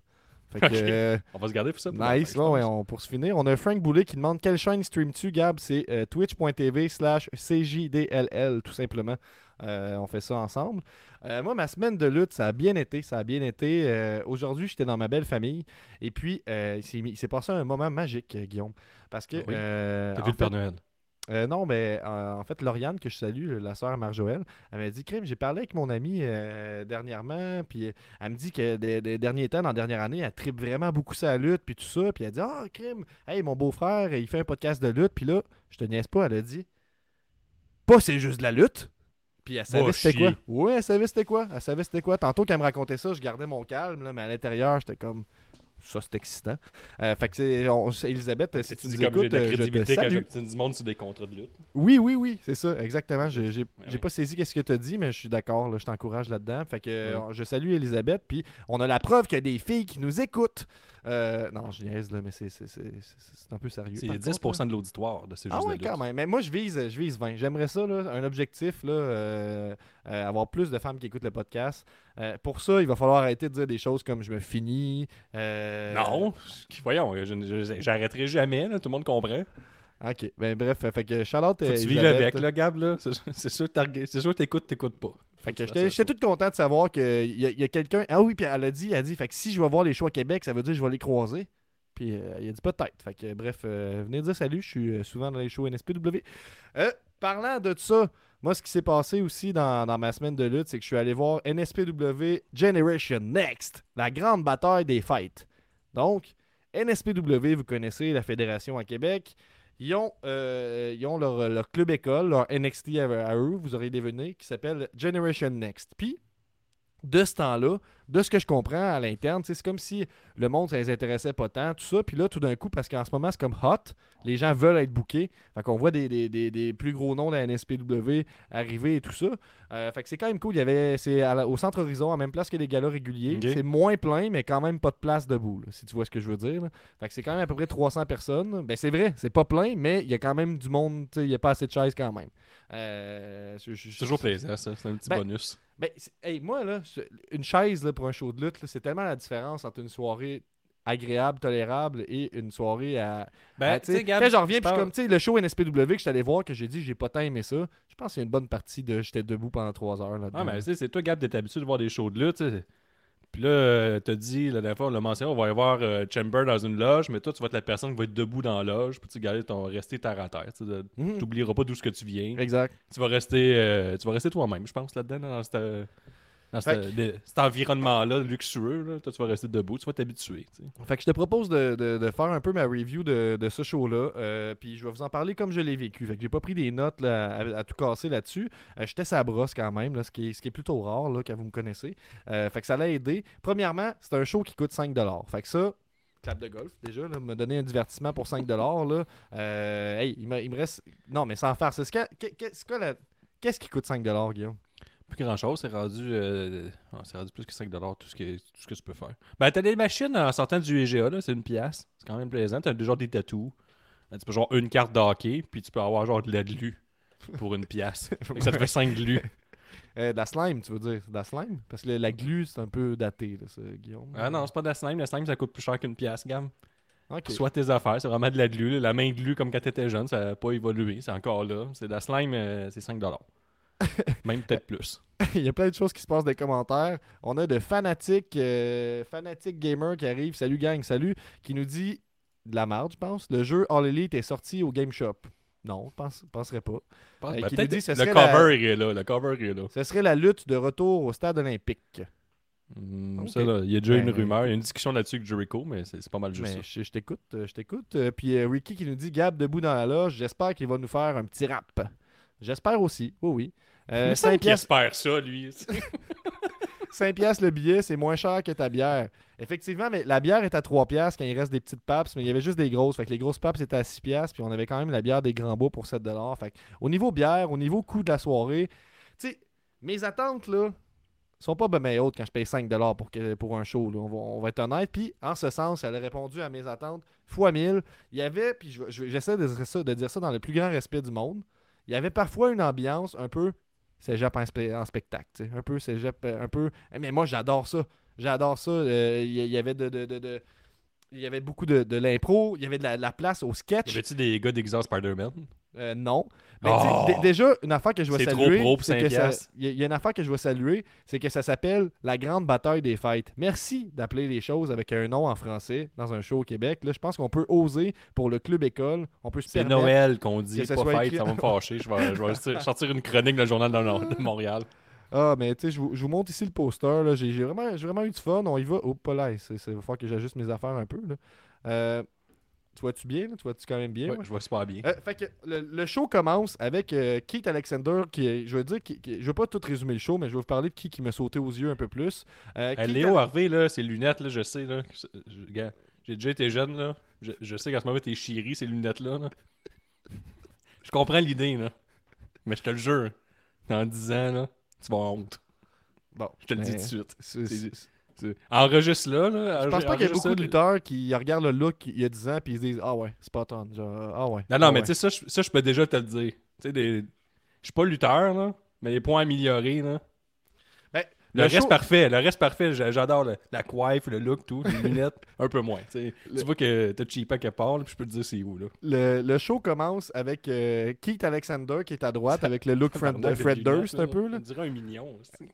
Fait que, Ok. euh, On va se garder pour ça. pour Nice, ouais, on, pour se finir. On a Frank Boulet qui demande quelle chaîne stream-tu, Gab? C'est euh, twitch.tv slash CJDLL, tout simplement. Euh, on fait ça ensemble. Euh, moi, ma semaine de lutte, ça a bien été. Ça a bien été. Euh, Aujourd'hui, j'étais dans ma belle famille. Et puis, il s'est passé un moment magique, Guillaume. Parce que. Oui? T'as vu le Père Noël? euh, non, mais euh, en fait, Lauriane, que je salue, la sœur Marjoël, elle m'a dit Crime, j'ai parlé avec mon amie euh, dernièrement, puis elle me dit que des, des derniers temps, dans la dernière année, elle tripe vraiment beaucoup sa lutte, puis tout ça. Puis elle dit Ah, Crime, hey, mon beau-frère, il fait un podcast de lutte, puis là, je te niaise pas, elle a dit Pas c'est juste de la lutte. Puis elle savait Va c'était quoi. Oui, elle savait c'était quoi. Elle savait c'était quoi. Tantôt qu'elle me racontait ça, je gardais mon calme, là, mais à l'intérieur, j'étais comme ça, c'est excitant. Euh, fait que c'est, on- c'est- Elisabeth, si tu nous écoutes, de la euh, je te crédibilité quand tu du monde sur des contrats de lutte. Oui, oui, oui, c'est ça, exactement. Je- J'ai oui. pas saisi qu'est-ce que tu as dit, mais je suis d'accord, là, je t'encourage là-dedans. Fait que je salue Elisabeth, puis on a la preuve qu'il y a des filles qui nous écoutent. Euh, non, je niaise, là, mais c'est un peu sérieux. C'est par 10% contre, de l'auditoire de ces Ah jeux ouais, de quand même. Mais moi, je vise, je vise 20. J'aimerais ça, là, un objectif, là, euh, euh, avoir plus de femmes qui écoutent le podcast. Pour ça, il va falloir arrêter de dire des choses comme je me finis. Non, voyons, j'arrêterai jamais, là, tout le monde comprend. Ok, ben bref, fait que Charlotte. Faut que tu vives avec, là, Gab, là. C'est sûr que t'écoutes, t'écoutes pas. Fait que j'étais tout content de savoir qu'il y a, quelqu'un. Ah oui, puis elle a dit, elle a dit, fait que si je vais voir les shows à Québec, ça veut dire que je vais les croiser. Puis euh, il a dit peut-être. Fait que bref, euh, venez dire salut, je suis euh, souvent dans les shows NSPW. Euh, parlant de ça, moi ce qui s'est passé aussi dans, dans ma semaine de lutte, c'est que je suis allé voir NSPW Generation Next, la grande bataille des fights. Donc, NSPW, vous connaissez la fédération à Québec. Ils ont, euh, ils ont leur, club école, leur NXT à, à eux, vous aurez deviné, qui s'appelle Generation Next. Puis, de ce temps-là, de ce que je comprends à l'interne, c'est comme si le monde, ça les intéressait pas tant, tout ça. Puis là, tout d'un coup, parce qu'en ce moment, c'est comme hot, les gens veulent être bookés. Fait qu'on voit des, des- des- des plus gros noms de la NSPW arriver et tout ça. Euh, fait que c'est quand même cool. Il y avait, c'est à la- au centre Horizon, en même place que les galas réguliers. C'est moins plein, mais quand même pas de place debout, là, si tu vois ce que je veux dire. là. Fait que c'est quand même à peu près 300 personnes. Ben, c'est vrai, c'est pas plein, mais il y a quand même du monde. Il n'y a pas assez de chaises quand même. Euh, C'est toujours plaisir, ça. C'est un petit Ben, bonus. ben, hey, moi, là, une chaise là, pour un show de lutte, c'est tellement la différence entre une soirée agréable, tolérable et une soirée à. Ben, à, tu sais, quand j'en reviens, puis comme, tu sais, le show NSPW que je suis allé voir, que j'ai dit, j'ai pas tant aimé ça, je pense qu'il y a une bonne partie de j'étais debout pendant trois heures. Là, Ah, mais tu sais, c'est toi, Gab, t'es habitué de voir des shows de lutte, tu sais. Puis là, euh, t'as dit, la dernière fois, on l'a mentionné, on va y voir euh, Chamber dans une loge, mais toi, tu vas être la personne qui va être debout dans la loge, puis tu garder ton rester terre à terre. Tu sais, Mhm. pas d'où ce que tu viens. Exact. Tu vas rester, euh, tu vas rester toi-même, je pense, là-dedans, là, dans, cette, dans de- cet environnement-là luxueux. Là. Toi, tu vas rester debout, tu vas t'habituer. Fait que je te propose de, de- de faire un peu ma review de, de ce show-là. euh, puis je vais vous en parler comme je l'ai vécu. Fait que j'ai pas pris des notes là, à, à tout casser là-dessus. Euh, J'étais sa brosse quand même, là, ce, qui est, ce qui est plutôt rare là, quand vous me connaissez. Euh, fait que ça l'a aidé. Premièrement, c'est un show qui coûte 5$. Fait que ça, clap de golf déjà, là, me donner un divertissement pour 5$. Là. Euh, hey, il me, il me reste. Non, mais sans faire. C'est ce Qu'est-ce qui coûte 5$, Guillaume? Plus grand chose, c'est rendu, euh, c'est rendu plus que 5$ tout ce, que, tout ce que tu peux faire. Ben, t'as des machines en sortant du EGA, là, c'est une pièce. C'est quand même plaisant. T'as genre des tatous. Ben, tu peux genre une carte d'hockey, puis tu peux avoir genre de la glu pour une pièce. Ça te fait 5 glu. Euh, de la slime, tu veux dire? De la slime? Parce que le- la glu, c'est un peu daté, là, ça, Guillaume. Ah non, c'est pas de la slime. La slime, ça coûte plus cher qu'une pièce, gamme. Soit tes affaires, c'est vraiment de la glu. là. La main glu, comme quand t'étais jeune, ça n'a pas évolué. C'est encore là. C'est de la slime, euh, c'est 5$. Même peut-être plus. Il y a plein de choses qui se passent dans les commentaires. On a de fanatiques, euh, Fanatic Gamer qui arrive. Salut gang, salut. Qui nous dit de la merde, je pense. Le jeu All Elite est sorti au Game Shop. Non, je pense, penserais pas. Ben, qui nous dit, ce le cover est là. Le cover est là. Ce serait la lutte de retour au stade olympique. Ok. ça, là, il y a déjà Ben, une rumeur. Il y a une discussion là-dessus avec Jericho, mais c'est pas mal juste ça. je, je t'écoute, euh, je t'écoute. Euh, Puis euh, Ricky qui nous dit Gab debout dans la loge. J'espère qu'il va nous faire un petit rap. J'espère aussi. Oui, oui. Euh, Mais 5 qui pièces espère ça, lui. 5 piastres le billet, c'est moins cher que ta bière. Effectivement, mais la bière est à 3 piastres quand il reste des petites papes, mais il y avait juste des grosses. Fait que les grosses papes étaient à 6 piastres, puis on avait quand même la bière des grands beaux pour 7 dollars. Fait que au niveau bière, au niveau coût de la soirée, tu sais, mes attentes là sont pas bien hautes quand je paye 5 dollars pour, pour un show. là. On, va, on va être honnête. Puis en ce sens, elle a répondu à mes attentes fois 1000. Il y avait, puis je- je- j'essaie de, dire ça- de dire ça dans le plus grand respect du monde, il y avait parfois une ambiance un peu cégep en, en spectacle. tu sais. Un peu cégep, euh, un peu. Eh, Mais moi, j'adore ça. J'adore ça. Euh, Il y, avait de. de- de- de- il y avait beaucoup de, de l'impro, il y avait de la, place au sketch. Y avait-tu des gars déguisés Spider-Man? Euh, non. Mais Oh! sais, d- déjà, une affaire que je vais saluer. pro pour c'est 5 que ça- piastres. Il y, a- il y a une affaire que je vais saluer, c'est que ça s'appelle la grande bataille des fêtes. Merci d'appeler les choses avec un nom en français dans un show au Québec. Là, je pense qu'on peut oser pour le club école. On peut C'est. Noël qu'on dit, pas fête, écrit- ça va me fâcher. Je vais, je vais sortir- une chronique dans le journal de, Montréal. Ah, mais tu sais, je vous, montre ici le poster. J'ai vraiment, eu du fun. On y va. Oh, pas là. Il va falloir que j'ajuste mes affaires un peu. Là. Euh, tu vois-tu bien? là? Tu vois-tu quand même bien? Ouais, je vois super bien. Euh, fait que le, le show commence avec euh, Keith Alexander, qui est- je veux dire, qui- qui- je veux pas tout résumer le show, mais je vais vous parler de qui qui m'a sauté aux yeux un peu plus. Euh, Euh, Keith Léo Harvey, là, ses lunettes, là, je sais, là. J'ai déjà été jeune, là. Je, je sais qu'à ce moment, t'es chéri, ces lunettes-là. là. Je comprends l'idée, là. Mais je te le jure, dans 10 ans, là, tu vas avoir honte. Bon, Je te le dis tout de suite. Enregistre là, là. Je pense pas qu'il y a beaucoup ça, de lutteurs qui regardent le look il y a 10 ans puis ils se disent Ah ouais, c'est pas on. Genre, ah ouais. Non, non, ah mais ouais. tu sais, ça, je- ça, je peux déjà te le dire. Tu sais, des... je suis pas lutteur, là, mais les points améliorés, là. Ben, le, le reste show- parfait, le reste parfait, j'a- j'adore la coiffe, le look, tout, les lunettes, un peu moins. tu vois que t'as cheapé quelque part, puis je peux te dire c'est où, là. Le, le show commence avec euh, Keith Alexander qui est à droite avec le look Fred, de Fred Durst un peu. Là. On dirait un mignon. c'est-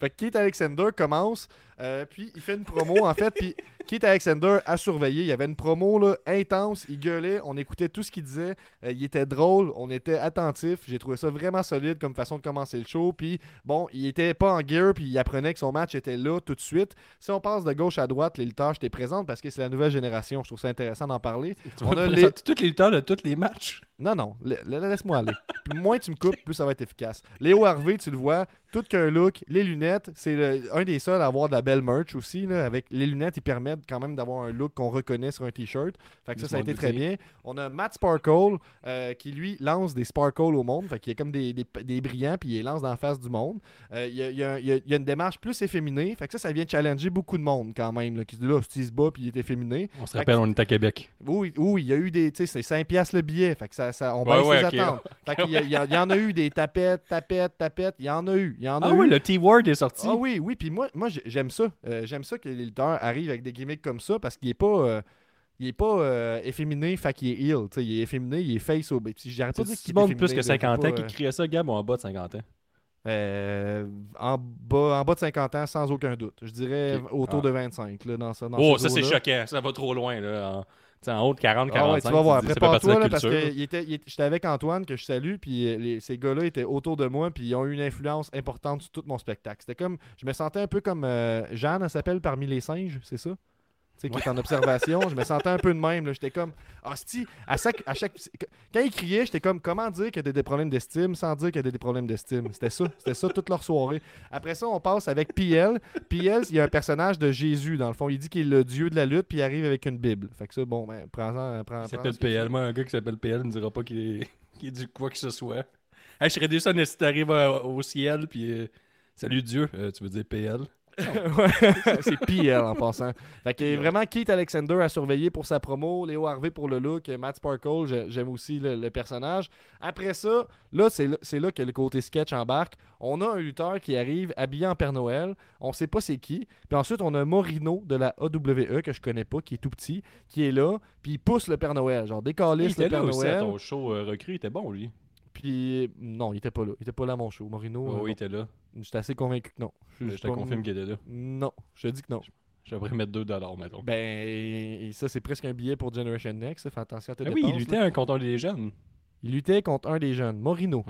Fait que Keith Alexander commence, euh, puis il fait une promo en fait, puis Keith Alexander a surveillé. Il y avait une promo là, intense, il gueulait, on écoutait tout ce qu'il disait, euh, il était drôle, on était attentif. J'ai trouvé ça vraiment solide comme façon de commencer le show. Puis bon, il était pas en gear, puis il apprenait que son match était là tout de suite. Si on passe de gauche à droite, les lutteurs, j'étais présente parce que c'est la nouvelle génération. Je trouve ça intéressant d'en parler. Tu On a les- Tous les lutteurs de tous les matchs. Non, non, la- la- laisse-moi aller. Plus moins tu me coupes, plus ça va être efficace. Léo Harvey, tu le vois, tout qu'un look, les lunettes, c'est un des seuls à avoir de la belle merch aussi. Là, avec les lunettes, ils permettent quand même d'avoir un look qu'on reconnaît sur un t-shirt. Fait que ça, ça a été très bien. On a Matt Sparkle euh, qui lui lance des sparkles au monde. Fait qu'il y a comme des, des, des brillants, puis il les lance dans la face du monde. Euh, il, y a, il y a- il y a- il y a une démarche plus efféminée. Fait que ça, ça vient challenger beaucoup de monde quand même. Là, qui se dit là, se bat, puis il est efféminé. On se rappelle, que- on est à Québec. Oui, oui, il y a eu des. Tu sais, c'est 5 piastres le billet. Fait que ça, ça, on Ouais, baisse ouais, les ok. attentes. Fait qu'il y, a- il y a- il y en a eu des tapettes, tapettes, tapettes. Il y en a eu. Il y en a Ah eu. oui, le T-word est sorti. Ah oui, oui. Puis moi, moi j'ai- j'aime ça. Euh, j'aime ça que les lutteurs arrivent avec des gimmicks comme ça parce qu'il est pas. euh, il est pas euh, efféminé, fait qu'il est heel. Tu sais, il est efféminé, il est face au. Puis j'arrête pas de dire qu'il monde plus que là, 50 c'est ans qui euh, criait ça, Gab, ou en bas de 50 ans? euh, en, bas, en bas de 50 ans, sans aucun doute. Je dirais autour Ah. de 25. Là, dans ça, dans Oh, ce ça c'est choquant, ça va trop loin. Là. En, en haut de 40, 45. Ah ouais, tu vas voir. Prépare-toi parce que j'étais avec Antoine que je salue, puis euh, les- ces gars-là étaient autour de moi, puis ils ont eu une influence importante sur tout mon spectacle. C'était comme, je me sentais un peu comme euh, Jeanne, elle s'appelle parmi les singes, c'est ça? Tu sais, qui est en observation, je me sentais un peu de même. J'étais comme, hostie, à chaque, à chaque. Quand ils criaient, j'étais comme, comment dire qu'il y a des problèmes d'estime sans dire qu'il y a des problèmes d'estime? C'était ça, c'était ça toute leur soirée. Après ça, on passe avec PL. PL, il y a un personnage de Jésus, dans le fond. Il dit qu'il est le dieu de la lutte, puis il arrive avec une Bible. Fait que ça, bon, ben, prends-en. Prends, Il s'appelle PL. Moi, un gars qui s'appelle PL ne dira pas qu'il est, qu'il est du quoi que ce soit. Hey, je serais déçu si tu arrives euh, au ciel, puis euh, salut Dieu, Euh, tu veux dire PL. Ouais, c'est PL en passant. Fait que vraiment, Keith Alexander a surveillé pour sa promo, Léo Harvey pour le look, Matt Sparkle, j'ai- j'aime aussi le, le personnage. Après ça, là, c'est là, que le côté sketch embarque. On a un lutteur qui arrive habillé en Père Noël, on sait pas c'est qui. Puis ensuite, on a Morino de la AWE, que je connais pas, qui est tout petit, qui est là, puis il pousse le Père Noël, genre Il décalisse le était là Père aussi à Noël. ton show euh, recrue, il était bon lui. Puis non, il était pas là. Il était pas là à mon show. Morino, Ouais, euh, oui, il était là. J'étais assez convaincu que non. Je te pas- confirme qu'il était là. Non, je te dis que non. Je devrais mettre 2 dollars, mettons. Ben, et ça, c'est presque un billet pour Generation Next. Fais attention à tes Ah oui, il luttait là. contre un des jeunes. Il luttait contre un des jeunes, Morino.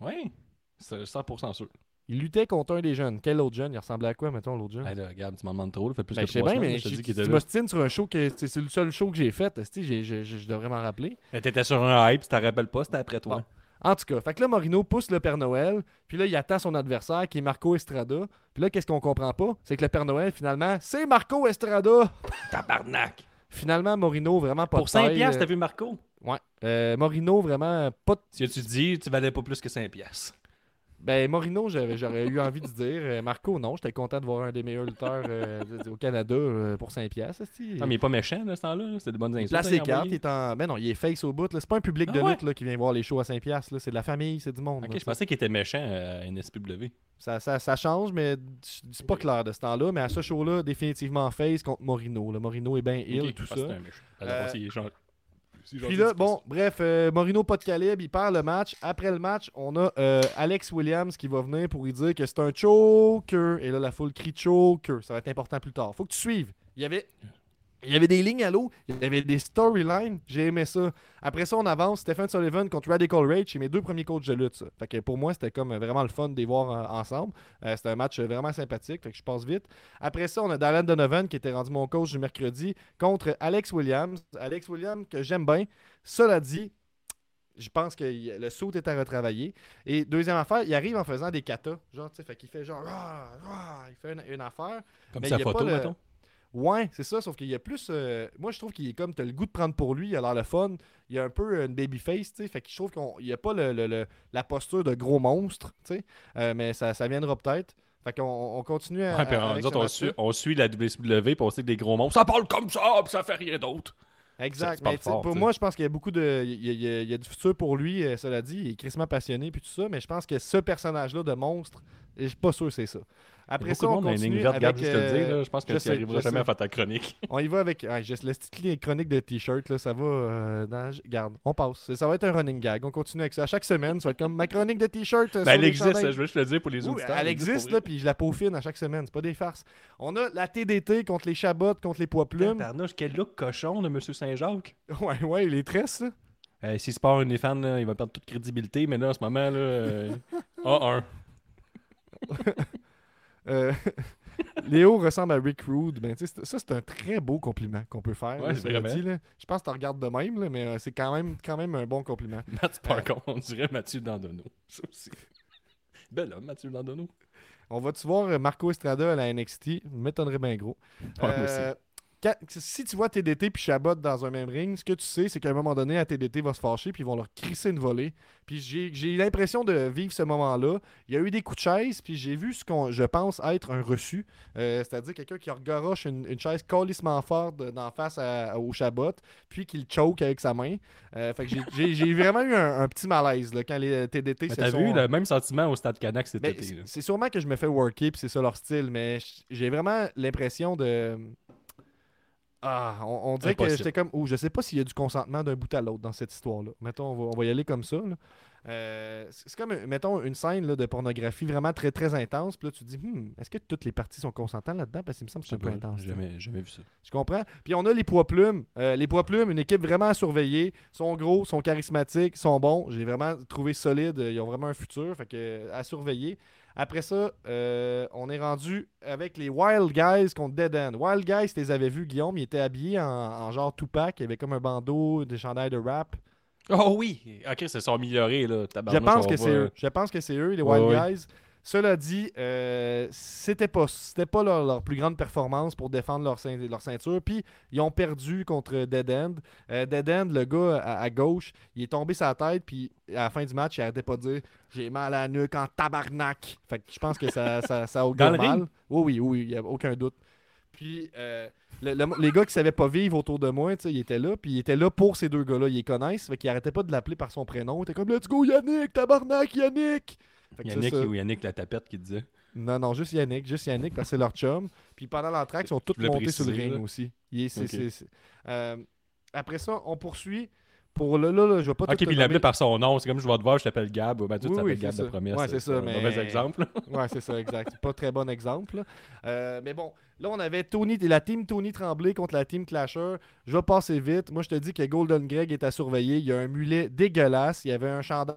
Oui, c'est 100% sûr. Il luttait contre un des jeunes. Quel autre jeune? Il ressemblait à quoi, mettons, l'autre jeune? Hey, là, regarde, tu m'en demandes trop, ça fait plus Ben, que je sais 3 bien, mais je te tu dis qu'il tu était là. m'ostines sur un show que c'est c'est le seul show que j'ai fait. Je devrais m'en rappeler. Mais T'étais sur un hype, tu t'en rappelles pas, c'était après toi. En tout cas, fait que là, Morino pousse le Père Noël, puis là, il attend son adversaire qui est Marco Estrada. Puis là, qu'est-ce qu'on comprend pas? C'est que le Père Noël, finalement, c'est Marco Estrada. Tabarnak! Finalement, Morino, vraiment pas Pour de 5 taille, piastres, euh, t'as vu Marco? Ouais. Euh, Morino, vraiment pas de Si tu dis, tu valais pas plus que 5 piastres. Ben, Morino, j'aurais eu envie de dire. Euh, Marco, non, j'étais content de voir un des meilleurs lutteurs euh, au Canada euh, pour 5$. piastres, esti. Non, mais il est pas méchant, là, ce temps-là. là. C'est des bonnes il insultes. place à ses cartes, il est en. Ben non, il est face au bout. C'est pas un public de Ah ouais? lutte là, qui vient voir les shows à 5$. piastres, là. C'est de la famille, c'est du monde. Ok, là, je pensais qu'il était méchant à NSPW. ça, ça, ça change, mais c'est pas clair de ce temps-là. Mais à ce show-là, définitivement face contre Morino. Le Morino est bien ill, Ok, tout ça. c'est un méchant. Euh, Puis là, 10%. bon, bref, euh, Morino pas de calibre, il perd le match. Après le match, on a euh, Alex Williams qui va venir pour lui dire que c'est un choker. Et là, la foule crie choker. Ça va être important plus tard. Faut que tu suives. Il y avait. Il y avait des lignes à l'eau, il y avait des storylines, j'ai aimé ça. Après ça, on avance, Stephen Sullivan contre Radical Rage, c'est mes deux premiers coachs de lutte. Ça. Fait que pour moi, c'était comme vraiment le fun de les voir euh, ensemble. Euh, c'était un match vraiment sympathique, fait que je passe vite. Après ça, on a Dylan Donovan qui était rendu mon coach du mercredi contre Alex Williams. Alex Williams que j'aime bien. Cela dit, je pense que le saut est à retravailler. Et deuxième affaire, il arrive en faisant des katas. Genre, tu sais, fait qu'il fait genre, il fait une, une affaire. Comme Mais sa photo, pas le- mettons. Ouais, c'est ça, sauf qu'il y a plus. euh, moi, je trouve qu'il est comme. T'as le goût de prendre pour lui, il a l'air le fun. Il a un peu une babyface, tu sais. Fait que je trouve qu'il n'y a pas le, le- le- la posture de gros monstre, tu sais. Euh, mais ça, ça viendra peut-être. Fait qu'on on continue à. Ouais, puis on, autres, on, suit, on suit la WCW, puis on sait que des gros monstres, ça parle comme ça, puis ça fait rien d'autre. Exact. Mais fort, pour moi, je pense qu'il y a beaucoup de. Il y a, il y a- il y a du futur pour lui, euh, cela dit. Il est crissement passionné, puis tout ça. Mais je pense que ce personnage-là de monstre, je suis pas sûr que c'est ça. Après ça, on monde continue regarde avec, juste te le dire, euh, là, je pense que je tu n'arriveras je jamais sais. à faire ta chronique. On y va avec. Ah, juste le style chronique de t-shirt, là, ça va. euh, dans... Garde, on passe. Ça va être un running gag. On continue avec ça. Chaque semaine, ça va être comme ma chronique de t-shirt. euh, Ben, elle existe, chandails. je veux juste le dire pour les Oui, auditeurs. elle existe, là, puis je la peaufine à chaque semaine. C'est pas des farces. On a la TDT contre les Chabots, contre les poids plumes. Quel look cochon de M. Saint-Jacques. Ouais, ouais, les tresses, là. Euh, S'il se part une des fans, là, il va perdre toute crédibilité, mais là, en ce moment, là, euh, A1. Euh, Léo ressemble à Rick Rude. Ben, ça, c'est un très beau compliment qu'on peut faire. Ouais, là, là. Je pense que tu regardes de même, là, mais euh, c'est quand même, quand même un bon compliment. Matt Sparkle, on dirait Mathieu Dandonneau. Ça aussi. Bel homme, Mathieu Dandonneau. On va-tu voir euh, Marco Estrada à la NXT? M'étonnerait bien gros. Ouais, moi aussi. Quand- si tu vois TDT puis Chabot dans un même ring, ce que tu sais, c'est qu'à un moment donné, la TDT va se fâcher puis ils vont leur crisser une volée. Puis j'ai j'ai l'impression de vivre ce moment-là. Il y a eu des coups de chaise, puis j'ai vu ce qu'on, je pense, être un reçu. Euh, C'est-à-dire quelqu'un qui regoroche une, une chaise colissement forte de- d'en face à- au Chabot, puis qui le choke avec sa main. Euh, fait que j'ai- vraiment eu un, un petit malaise là, quand les TDT se t'as sont... vu le même sentiment au Stade Canac cet été. c'est- sûrement que je me fais worker puis c'est ça leur style, mais j'ai vraiment l'impression de. Ah, on, on dirait que j'étais comme. Oh, je sais pas s'il y a du consentement d'un bout à l'autre dans cette histoire-là. Mettons, on va, on va y aller comme ça. Euh, c'est comme, euh, mettons, une scène là, de pornographie vraiment très très intense. Puis là, tu te dis, Hmm, est-ce que toutes les parties sont consentantes là-dedans? Parce qu'il me semble que c'est un peu intense. jamais, jamais vu ça. Tu comprends? Puis on a les poids plumes. Euh, les poids plumes, une équipe vraiment à surveiller. sont gros, sont charismatiques, sont bons. J'ai vraiment trouvé solide. Ils ont vraiment un futur. Fait que à surveiller. Après ça, euh, on est rendu avec les Wild Guys contre Dead End. Wild Guys, tu les avais vus, Guillaume. Ils étaient habillés en, en genre Tupac. Il y avait comme un bandeau, des chandails de rap. Oh oui! Ok, ils se sont améliorés, là. Je pense que c'est eux. Je pense que c'est eux, les Wild ouais. Guys. Cela dit, euh, c'était pas, c'était pas leur, leur plus grande performance pour défendre leur, ceint- leur ceinture. Puis ils ont perdu contre Dead End. Euh, Dead End, le gars à, à gauche, il est tombé sa tête. Puis à la fin du match, il arrêtait pas de dire J'ai mal à la nuque en tabarnak. Fait que je pense que ça, ça, ça augure Dans le mal. Oui, oui, oui, il n'y a aucun doute. Puis euh, le- le- les gars qui savaient pas vivre autour de moi, ils étaient là, puis ils étaient là pour ces deux gars-là. Ils les connaissent, fait qu'ils arrêtaient pas de l'appeler par son prénom. Ils étaient comme Let's go Yannick, tabarnak Yannick! Ça, Yannick ça- ou Yannick la tapette qui disait. Non, non, juste Yannick, juste Yannick, parce que c'est leur chum. Puis pendant l'entraque, ils sont tous montés sur le ring là. aussi. Euh, après ça, on poursuit. Pour là, là, là, je vais pas Ok, puis il l'appelait par son nom. C'est comme je vais te voir, je t'appelle Gab. Ben, tu Oui, t'appelles oui, Gab c'est de. Ouais, c'est ça, un mais- mauvais exemple. Ouais, c'est ça, exact. Pas très bon exemple. Euh, mais bon, là, on avait Tony, la team Tony Tremblay contre la team Clasher. Je vais passer vite. Moi, je te dis que Golden Greg est à surveiller. Il y a un mulet dégueulasse. Il y avait un chandail.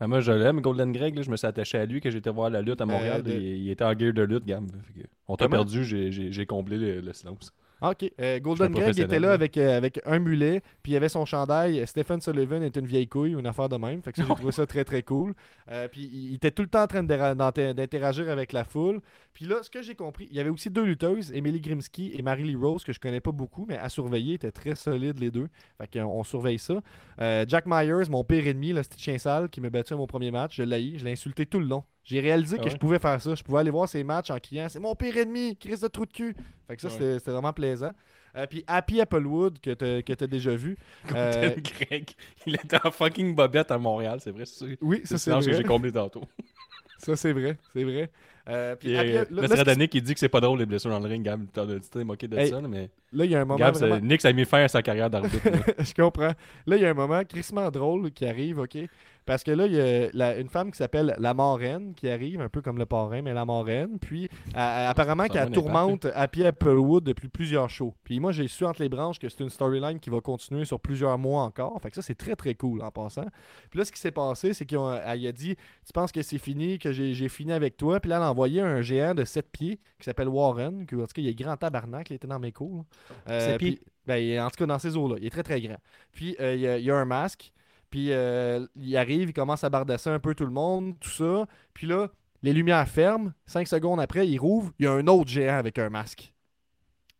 Ah, moi, je l'aime, Golden Greg. là, je me suis attaché à lui quand j'étais voir la lutte à Montréal. de- il, il était en gear de lutte, que on t'a perdu, j'ai comblé le, le silence. Ah, ok. Euh, Golden Greg était là avec, euh, avec un mulet, puis il avait son chandail. Stephen Sullivan est une vieille couille, une affaire de même. Fait que j'ai trouvé ça très très cool. Euh, puis il était tout le temps en train d'inter- d'inter- d'interagir avec la foule. Puis là, ce que j'ai compris, il y avait aussi deux lutteuses, Emily Grimsky et Marie-Lee Rose, que je connais pas beaucoup, mais à surveiller, étaient très solides les deux. Fait qu'on on surveille ça. Jack Myers, mon pire ennemi, le petit chien sale qui m'a battu à mon premier match, je l'ai je l'ai insulté tout le long. J'ai réalisé Ah que je pouvais faire ça. Je pouvais aller voir ses matchs en criant C'est mon pire ennemi, Chris de trou de cul. Fait que ça, Ouais. c'était vraiment plaisant. Euh, puis Happy Applewood, que tu as déjà vu. Euh, Greg, il était en fucking bobette à Montréal, c'est vrai. Oui, c'est ça c'est que vrai. j'ai comblé tantôt. Ça c'est vrai, c'est vrai. Euh, puis Happy- euh, là, là, il dit que c'est pas drôle les blessures dans le ring. Gab, t'as moqué de Hey, ça, mais là, il y a un moment Gab, c'est- vraiment... Nick, ça a mis fin à sa carrière d'arbitre. je comprends. Là, il y a un moment crissement drôle qui arrive, OK? Parce que là, il y a la- une femme qui s'appelle la Moraine qui arrive, un peu comme le parrain, mais la Moraine. Puis apparemment qu'elle tourmente Happy Applewood depuis plusieurs shows. Puis moi, j'ai su entre les branches que c'est une storyline qui va continuer sur plusieurs mois encore. Fait que ça, c'est très très cool en passant. Puis là, ce qui s'est passé, c'est qu'elle a dit Tu penses que c'est fini, que j'ai j'ai fini avec toi. Puis là, elle a envoyé un géant de 7 pieds qui s'appelle Warren. qui, en tout cas, il est grand tabarnak, il était dans mes cours. là. Euh, puis- ben, en tout cas, dans ces eaux-là. Il est très très grand. Puis euh, il, y a, il y a un masque. Puis euh, il arrive, il commence à bardasser un peu tout le monde, tout ça. Puis là, les lumières ferment. Cinq secondes après, il rouvre. Il y a un autre géant avec un masque.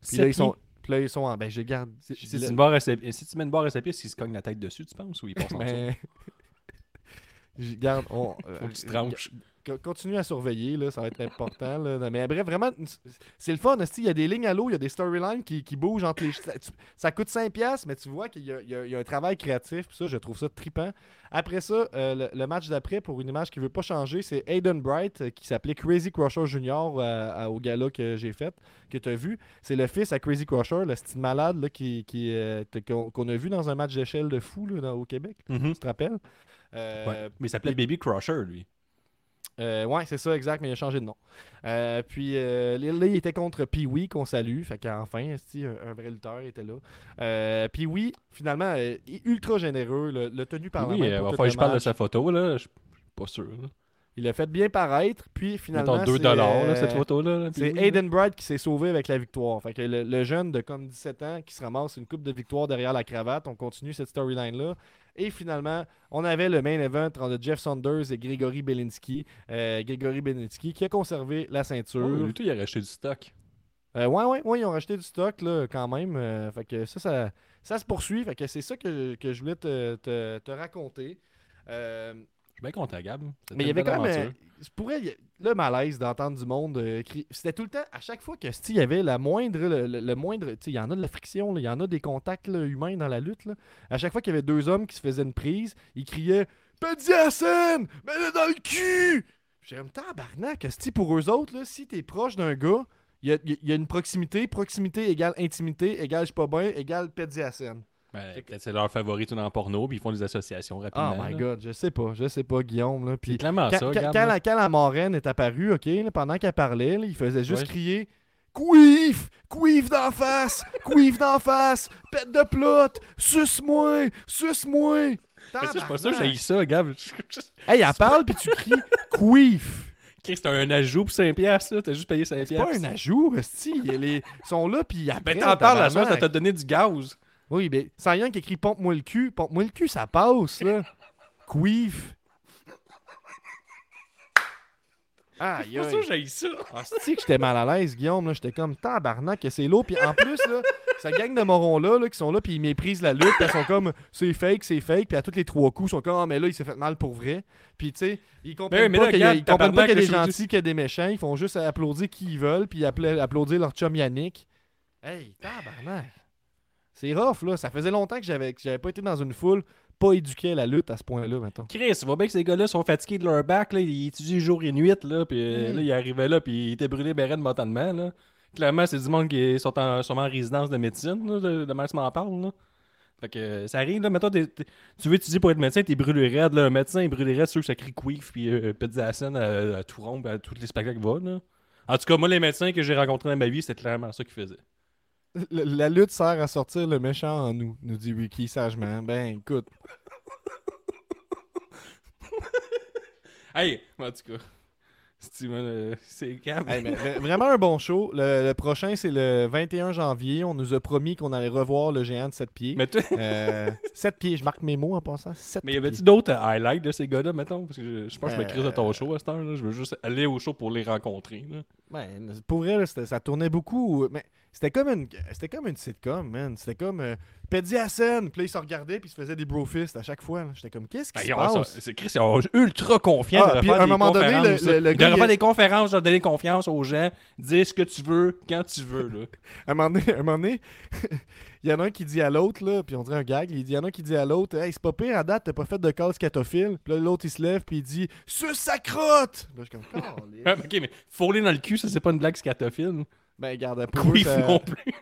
Puis là, ils sont, puis là, ils sont en. Ben, je garde. Si, tu le- une barre à ses- si tu mets une barre à ses pieds, s'il se cogne la tête dessus, tu penses, ou il passe en? Ben, je garde. On, Faut que tu tranches. Co- continue à surveiller, là, ça va être important. là. Mais bref, vraiment, c'est le fun. Il y a des lignes à l'eau, il y a des storylines qui, qui bougent entre les. Ça, tu- ça coûte 5$, mais tu vois qu'il y, y a il y a un travail créatif. Puis ça, je trouve ça trippant. Après ça, euh, le, le match d'après, pour une image qui ne veut pas changer, c'est Aiden Bright, euh, qui s'appelait Crazy Crusher Jr. euh, au gala que j'ai fait, que tu as vu. C'est le fils à Crazy Crusher, le style malade là, qui, qu'on a vu dans un match d'échelle de fou là, dans- au Québec. Mhm. Tu te rappelles? Ouais. Mais il s'appelait Baby Crusher, lui. Euh, ouais, c'est ça, exact, mais il a changé de nom. Euh, puis euh, là, il était contre Pee-Wee, qu'on salue. Fait qu'enfin, un, un vrai lutteur était là. Euh, Pee-Wee, finalement, ultra généreux, le, le tenu par oui, la main. il falloir le que je parle de sa photo, là. Je suis pas sûr. là. Il l'a fait bien paraître, puis finalement. Mettons 2 c'est, dollars, cette photo-là. là, C'est oui, Aiden Bright qui s'est sauvé avec la victoire. Fait que le, le jeune de comme 17 ans qui se ramasse une coupe de victoire derrière la cravate. On continue cette storyline-là. Et finalement, on avait le main event entre Jeff Saunders et Grigory Belinsky. Euh, Grigory Belinsky qui a conservé la ceinture. Oh, lui, tout, il a racheté du stock. Euh, ouais, ouais, ouais, ils ont racheté du stock là, quand même. Euh, fait que ça, ça, ça se poursuit. Fait que c'est ça que, que je voulais te, te- te raconter. Je suis bien content, Gab. Mais il y avait quand même. euh, pourrais, le malaise d'entendre du monde euh, crier. C'était tout le temps, à chaque fois que il y avait la moindre, le, le- le moindre. Il y en a de la friction, il y en a des contacts là, humains dans la lutte. là. À chaque fois qu'il y avait deux hommes qui se faisaient une prise, ils criaient à scène Mets-le dans le cul J'ai un tabarnak, sti, pour eux autres, là, si t'es proche d'un gars, il y a, il y a une proximité. Proximité égale intimité, égale je suis pas bien, égale scène. Ben, que- c'est leur favori tout dans le porno, puis ils font des associations rapidement. Oh my là. god, je sais pas, je sais pas, Guillaume. Là, puis C'est clairement ça, quand- la, quand la moraine est apparue, OK, là, pendant qu'elle parlait, là, il faisait juste Ouais. crier Queef! Queef d'en face! Queef d'en face! Pète de plot! Suce-moi! Suce-moi! Ça, suis pas Tabarnak. j'ai ça, Gab. Hey, elle parle puis tu cries! Chris, t'as un ajout pour 5$, piastres, là. T'as juste payé 5$. C'est pas un ajout, esti. Ils sont là puis ils Ben, t'en parles, la soirée, ça t'a donné du gaz. Oui, mais sans rien qui écrit pompe-moi le cul. Pompe-moi le cul, ça passe, là. Queef! Aïe, C'est pour ça que j'ai ça. Ah, c'est que j'étais mal à l'aise, Guillaume. là? J'étais comme tabarnak, que c'est lourd. Puis en plus, là, cette gang de morons-là là, qui sont là, puis ils méprisent la lutte. Puis ils sont comme c'est fake, c'est fake. Puis à tous les trois coups, ils sont comme ah, mais là, il s'est fait mal pour vrai. Puis tu sais, ils comprennent mais pas qu'il y a, ils comprennent pas qu'il y a des gentils, qu'il y a des méchants. Ils font juste applaudir qui ils veulent. Puis appla- applaudir leur chum Yannick. Hey, tabarnak. C'est rough, là. Ça faisait longtemps que j'avais que j'avais pas été dans une foule pas éduqué à la lutte à ce point-là, maintenant. Chris, vois bien que ces gars-là sont fatigués de leur bac, là. Ils étudient jour et nuit, là. Puis euh, Mm. là, ils arrivaient là, puis ils étaient brûlés ben raides mentalement, là. Clairement, c'est du monde qui sont en, sûrement en résidence de médecine, là, de, de tu m'en parles, là. Fait que euh, ça arrive, là. Mettons, t'es- t'es- tu veux étudier pour être médecin, t'es brûlé raide, là. Un médecin, il brûlé raide, sûr que ça crie queef, puis euh, pète de la scène à, à tout rond, à tous les spectacles qui vont, là. En tout cas, moi, les médecins que j'ai rencontrés dans ma vie, c'est clairement ça qu'ils faisaient. La, la lutte sert à sortir le méchant en nous, nous dit Ricky sagement. Ben, écoute. Hey, en tout cas. Steven, euh, c'est calme? Hey, mais vra- vraiment un bon show. Le, le prochain, c'est le 21 janvier. On nous a promis qu'on allait revoir le géant de 7 pieds. Mais toi, 7 pieds, je marque mes mots en passant. 7 Mais y avait-tu d'autres euh, highlights de ces gars-là, mettons? Parce que je, je pense que je me crise de ton Euh, show à cette heure. Là. Je veux juste aller au show pour les rencontrer. Là. Ben, pour elle, ça tournait beaucoup. Mais c'était comme une, c'était comme une sitcom, man. C'était comme euh, Peddy à scène. Puis là, ils se regardaient puis ils se faisaient des brofists à chaque fois. là. J'étais comme, qu'est-ce qui Ben, se passe? c'est Chris, ils sont ultra confiants. Ah, de puis faire à un moment donné, le- gars, il faire a- des conférences, leur donner confiance aux gens, dire ce que tu veux, quand tu veux. Là. À un moment donné, à un moment donné, il y en a un qui dit à l'autre, là, puis on dirait un gag, il y en a un qui dit à l'autre, hey, c'est pas pire, à date, t'as pas fait de call scatophile. Puis là, l'autre, il se lève, puis il dit, suce sa crotte! Là, je suis comme, Ah, ok, mais fouler dans le cul, ça, c'est pas une blague scatophile. ben, garde, pour eux, ça- non plus.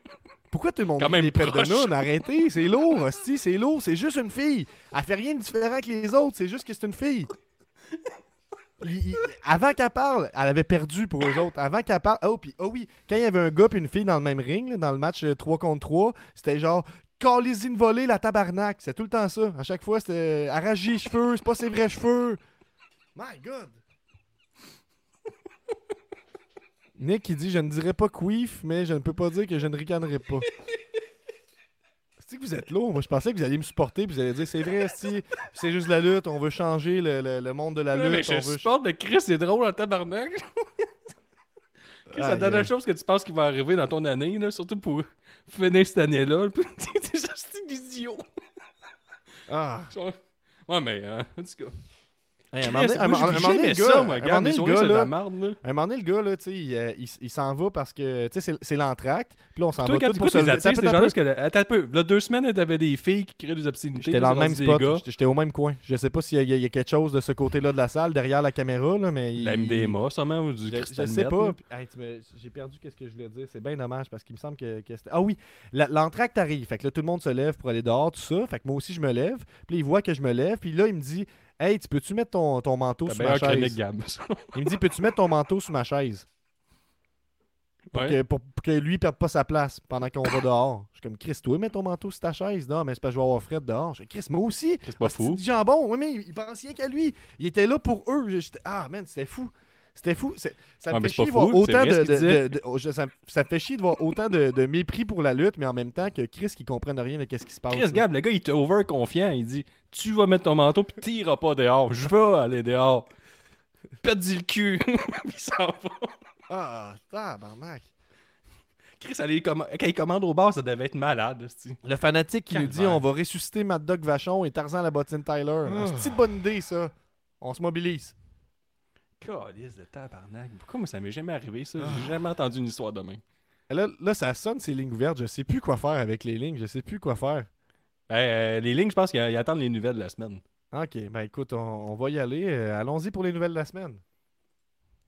Pourquoi tout le monde Quand même les de? Arrêtez, c'est lourd, hostie, c'est lourd, c'est juste une fille. Elle fait rien de différent que les autres, c'est juste que c'est une fille. Il- il- avant qu'elle parle, elle avait perdu pour eux autres. Avant qu'elle parle, oh, puis, oh oui, quand il y avait un gars et une fille dans le même ring, dans le match euh, 3 contre 3, c'était genre, callez une volée, la tabarnak. C'est tout le temps ça. À chaque fois, c'était, euh, arrache les cheveux, c'est pas ses vrais cheveux. My God. Nick qui dit Je ne dirais pas queef, mais je ne peux pas dire que je ne ricanerai pas. C'est que vous êtes lourd. Moi, je pensais que vous alliez me supporter puis vous allez dire c'est vrai, si c'est juste la lutte, on veut changer le, le- le monde de la lutte. mais je on veut... supporte Chris, c'est drôle en tabarnak. Chris, la Aïe, dernière chose que tu penses qui va arriver dans ton année, là, surtout pour finir cette année-là, c'est juste idiot. Ah. Ouais, mais, euh, en tout cas. Hey, un moment donné- un moment le gars- moi, regarde, c'est de là, la merde, là. À un moment donné, le gars, là, tu sais, il, euh, il- il s'en va parce que, tu sais, c'est- c'est l'entracte. Puis là, on s'en va tu pour se lever. attends un peu, là, deux semaines, t'avais des filles qui créaient des obscénités. J'étais dans le même spot. J'étais- au même coin. Je sais pas s'il y, y a quelque chose de ce côté-là de la salle, derrière la caméra, là, mais... il- La MDMA, sûrement, ou du Je, sais pas. J'ai perdu qu'est-ce que je voulais dire. C'est bien dommage parce qu'il me semble que, c'était. Ah oui, l'entracte arrive. Fait que là, tout le monde se lève pour aller dehors, tout ça. Fait que moi aussi, je me lève. Puis là, il voit que je me lève. Puis là, il me dit Hey, tu peux-tu mettre ton, ton manteau bien ma chaise? Gab. Il me dit Peux-tu mettre ton manteau sous ma chaise? Pour, Ouais. que, pour- pour que lui perde pas sa place pendant qu'on va dehors. Je suis comme Chris, toi, mets ton manteau sur ta chaise. Non, mais c'est que je vais avoir Fred dehors. Je dis Chris, moi aussi? C'est pas Ah, fou. du jambon? Oui, mais il, pense rien qu'à lui. Il était là pour eux. Ah, man, c'était fou. C'était fou. Ça me fait chier de pas voir autant de. de- disait. de- de- je- ça, me- ça me fait chier de voir autant de, de mépris pour la lutte, mais en même temps que Chris qui comprenne rien de ce qui se passe. Chris. Gab, le gars, il était over confiant. Il dit Tu vas mettre ton manteau, puis t'iras pas dehors. Je vais aller dehors. Pète-y le cul. il s'en va. Ah, tabarnak. Chris, quand il commande au bar, ça devait être malade. c'ti. Le fanatique qui nous dit on va ressusciter Mad Dog Vachon et Tarzan la bottine Tyler. Ah. C'est une bonne idée, ça. On se mobilise. Calice de tabarnak. Pourquoi moi, ça m'est jamais arrivé, ça? J'ai jamais entendu une histoire de même. Là, là, ça sonne ces lignes ouvertes. Je sais plus quoi faire avec les lignes. Je sais plus quoi faire. Hey, euh, les lignes, je pense qu'ils ils attendent les nouvelles de la semaine. Ok, ben écoute, on, on va y aller. Euh, Allons-y pour les nouvelles de la semaine.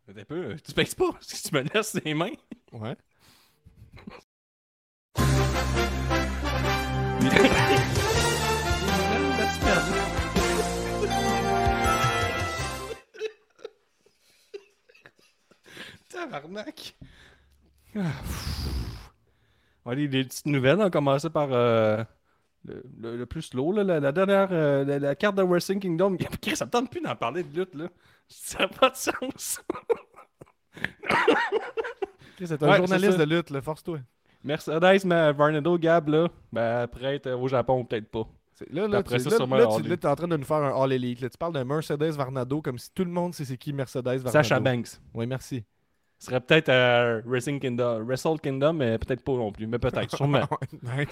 Un peu, euh, tu pèses pas, parce que tu me laisses les mains. Ouais. Tabarnak. Ah. On va aller des petites nouvelles. On va commencer par euh, le, le- le plus lourd, là, la, la dernière euh, la, la carte de Wrestling Kingdom. Ça me tente plus d'en parler de lutte. Là. Ça n'a pas de sens. C'est un Ouais, journaliste de lutte, force-toi. Mercedes, mais Varnado, Gab, là, ben, prête au Japon, peut-être pas. Là, là, Après tu ça, là, sûrement là, tu es en train de nous faire un All Elite. là. Tu parles de Mercedes Varnado comme si tout le monde sait c'est qui Mercedes Varnado. Sacha Banks. Oui, merci. Ce serait peut-être euh, Wrestling Kingdom, Wrestle Kingdom, mais peut-être pas non plus. Mais peut-être, sûrement. Nice.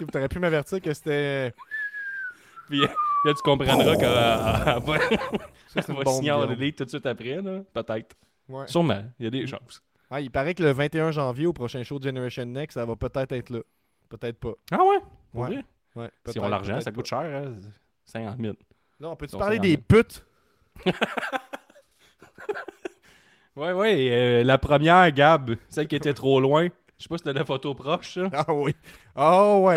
T'aurais pu m'avertir que c'était. Puis là, tu comprendras qu'elle va, ça, c'est une va signer en. Elite tout de suite après. là. Peut-être. Ouais. Sûrement. Il y a des chances. Ah, il paraît que le 21 janvier, au prochain show de Generation Next, ça va peut-être être là. Peut-être pas. Ah ouais? Ouais. Ouais, Si on l'argent, peut-être ça coûte pas. cher. Hein? 50 000. Là, on peut-tu parler des putes? Ouais, ouais. et, euh, la première, Gab, celle qui était trop loin. Je sais pas si t'as la photo proche, ça. Ah oui. Ah ouais.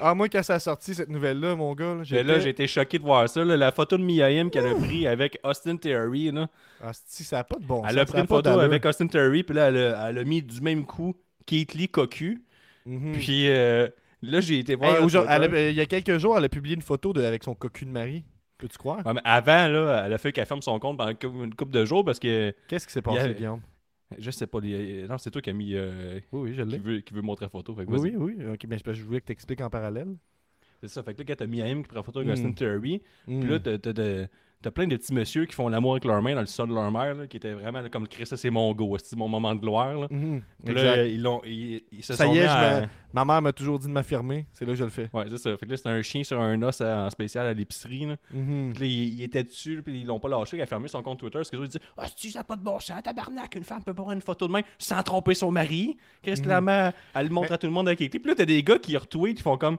Ah, moi, quand ça a sorti, cette nouvelle-là, mon gars, là, Mais j'étais... là, j'ai été choqué de voir ça. là. La photo de Mia Yim qu'elle a pris avec Austin Theory. Là. Ah, si, ça a pas de bon Elle sens, a ça pris une photo d'allure. avec Austin Theory, puis là, elle a, elle a mis du même coup Keith Lee cocu. Mhm. Puis euh, là, j'ai été voir. Hey, elle a- il y a quelques jours, elle a publié une photo de, avec son cocu de mari. Peux-tu croire? Ouais, mais avant, là, elle a fait qu'elle ferme son compte pendant une couple- de jours parce que. Qu'est-ce qui s'est passé, a- Guillaume? Je sais pas. les- Non, c'est toi qui as mis. euh, Oui, oui, je qui, l'ai. veut, qui veut montrer la photo. Fait que Oui, oui, oui. Ok, mais que je voulais que tu expliques en parallèle. C'est ça. Fait que là, quand t'as mis M qui prend la photo avec Mm. Austin Hmm. puis là, t'as- t'as plein de petits messieurs qui font l'amour avec leur main dans le sol de leur mère, là, qui étaient vraiment là, comme Chris, ça c'est mon go, c'est mon moment de gloire. Là. Mhm. Puis là, ils, l'ont, ils, ils se Ça sont y est, à- ma mère m'a toujours dit de m'affirmer. C'est là que je le fais. Ouais, c'est ça. Fait que là, c'était un chien sur un os euh, en spécial à l'épicerie. Là. Mhm. Puis là, il, était dessus, puis ils l'ont pas lâché. Il a fermé son compte Twitter. Parce que les ils disent Ah, si ça pas de bon sens, tabarnak, une femme peut pas prendre une photo de main sans tromper son mari. Chris, Mhm. clairement, elle le montre Mais- à tout le monde avec Kate Lee. Puis là, t'as des gars qui retweetent, qui font comme.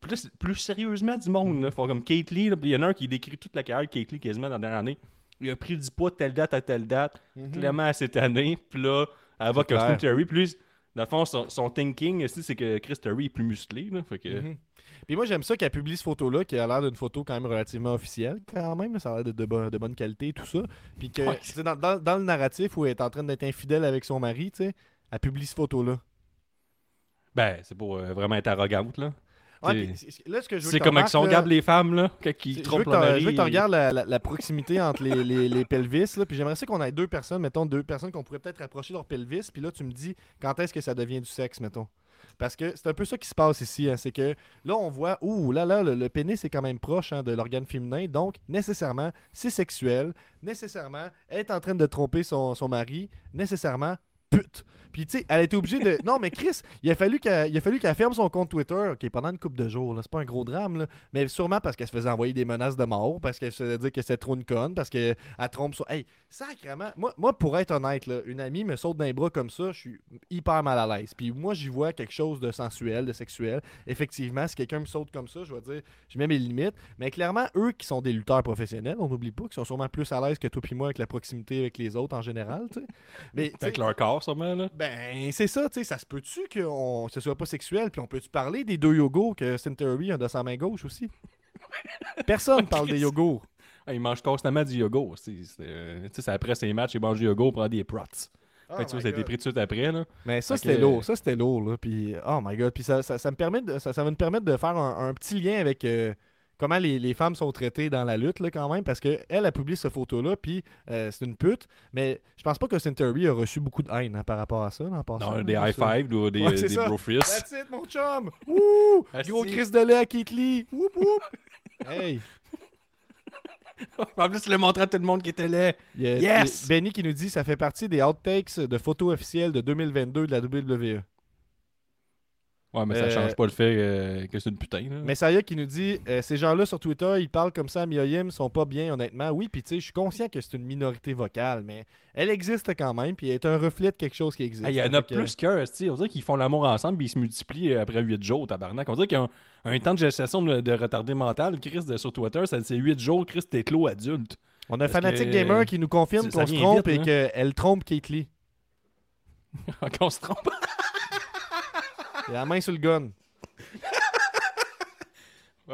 Plus, plus sérieusement du monde, là. Comme Kate Lee. là. Puis il y en a un qui décrit toute la carrière de Kate Lee quasiment dans la dernière année. Il a pris du poids de telle date à telle date, Mhm. clairement à cette année. Puis là, elle va. Theory. Puis lui, Dans le fond, son, son thinking, c'est que Chris Terry est plus musclé. Là, fait que... Mhm. Puis moi, j'aime ça qu'elle publie cette photo-là, qui a l'air d'une photo quand même relativement officielle, quand même. Ça a l'air de, de, bo- de bonne qualité, tout ça. Puis que, Ouais. dans le narratif où elle est en train d'être infidèle avec son mari, tu sais, elle publie cette photo-là. Ben, c'est pour euh, vraiment être arrogante, là. Ouais, C'est- comme ils sont les femmes, là, quand ils trompent t'en- mari. je veux que tu regardes la, la- la proximité entre les, les, les pelvis, là, puis j'aimerais ça qu'on ait deux personnes, mettons deux personnes qu'on pourrait peut-être rapprocher leur pelvis, puis là tu me dis quand est-ce que ça devient du sexe, mettons? Parce que c'est un peu ça qui se passe ici, hein, c'est que là on voit, ouh là là, le, le pénis est quand même proche hein, de l'organe féminin, donc nécessairement c'est sexuel, nécessairement elle est en train de tromper son, son mari, nécessairement pute. Puis tu sais, elle était obligée de. Non, mais Chris, il a fallu qu'elle ferme son compte Twitter, ok, pendant une couple de jours. C'est pas un gros drame, là. Mais sûrement parce qu'elle se faisait envoyer des menaces de mort, parce qu'elle se faisait dire que c'était trop une conne, parce qu'elle trompe sur. Hey, sacrément. Moi, moi, pour être honnête, là, une amie me saute dans les bras comme ça, je suis hyper mal à l'aise. Puis moi, j'y vois quelque chose de sensuel, de sexuel. Effectivement, si quelqu'un me saute comme ça, je vais dire, je mets mes limites. Mais clairement, eux qui sont des lutteurs professionnels, on n'oublie pas, qui sont sûrement plus à l'aise que toi puis moi avec la proximité avec les autres en général, tu sais. Mais, Avec leur corps, sûrement, là. ben, c'est ça, tu sais, ça se peut-tu que on- ce soit pas sexuel, puis on peut-tu parler des deux yogos que Century a de sa main gauche aussi? Personne parle des yogos. Ah, ils mangent constamment du yoga aussi. Euh, Tu sais, c'est après ces matchs, ils mangent du ils prennent des prots. fait que ça, ça a été pris tout de suite après, là. Mais ça, Fait c'était lourd, ça, c'était lourd, là, puis oh my god, puis ça, ça, ça me permet de, ça, ça va me permettre de faire un, un petit lien avec euh, comment les, les femmes sont traitées dans la lutte, là, quand même, parce qu'elle elle a publié cette photo-là, puis euh, c'est une pute, mais je pense pas que Century a reçu beaucoup de haine hein, par rapport à ça, passant, Non, des ça. high five ou des, Ouais, c'est des bro. That's it, mon chum! Wouh! Asti. Gros Chris de lait à Keith Lee! Whoop, whoop! Hey! en plus, l'as montré à tout le monde qui était là. Yes! Benny qui nous dit ça fait partie des outtakes de photos officielles de 2022 de la WWE. Ouais, mais ça Euh, change pas le fait euh, que c'est une putain, là. Messiah qui nous dit euh, ces gens-là sur Twitter, ils parlent comme ça à Mioyim, sont pas bien honnêtement. Oui, puis tu sais, je suis conscient que c'est une minorité vocale, mais elle existe quand même, puis elle est un reflet de quelque chose qui existe. Il y en a que- plus qu'un, tu sais. On dirait qu'ils font l'amour ensemble puis ils se multiplient après 8 jours, tabarnak. On dirait qu'ils ont un temps de gestation de, de retardé mental. Chris, de, sur Twitter, ça- c'est 8 jours, Chris, t'es clos adulte. On a fanatique que- gamer qui nous confirme qu'on se trompe vite, et hein. qu'elle trompe Kate Lee. Qu'on se trompe. Il a la main sur le gun.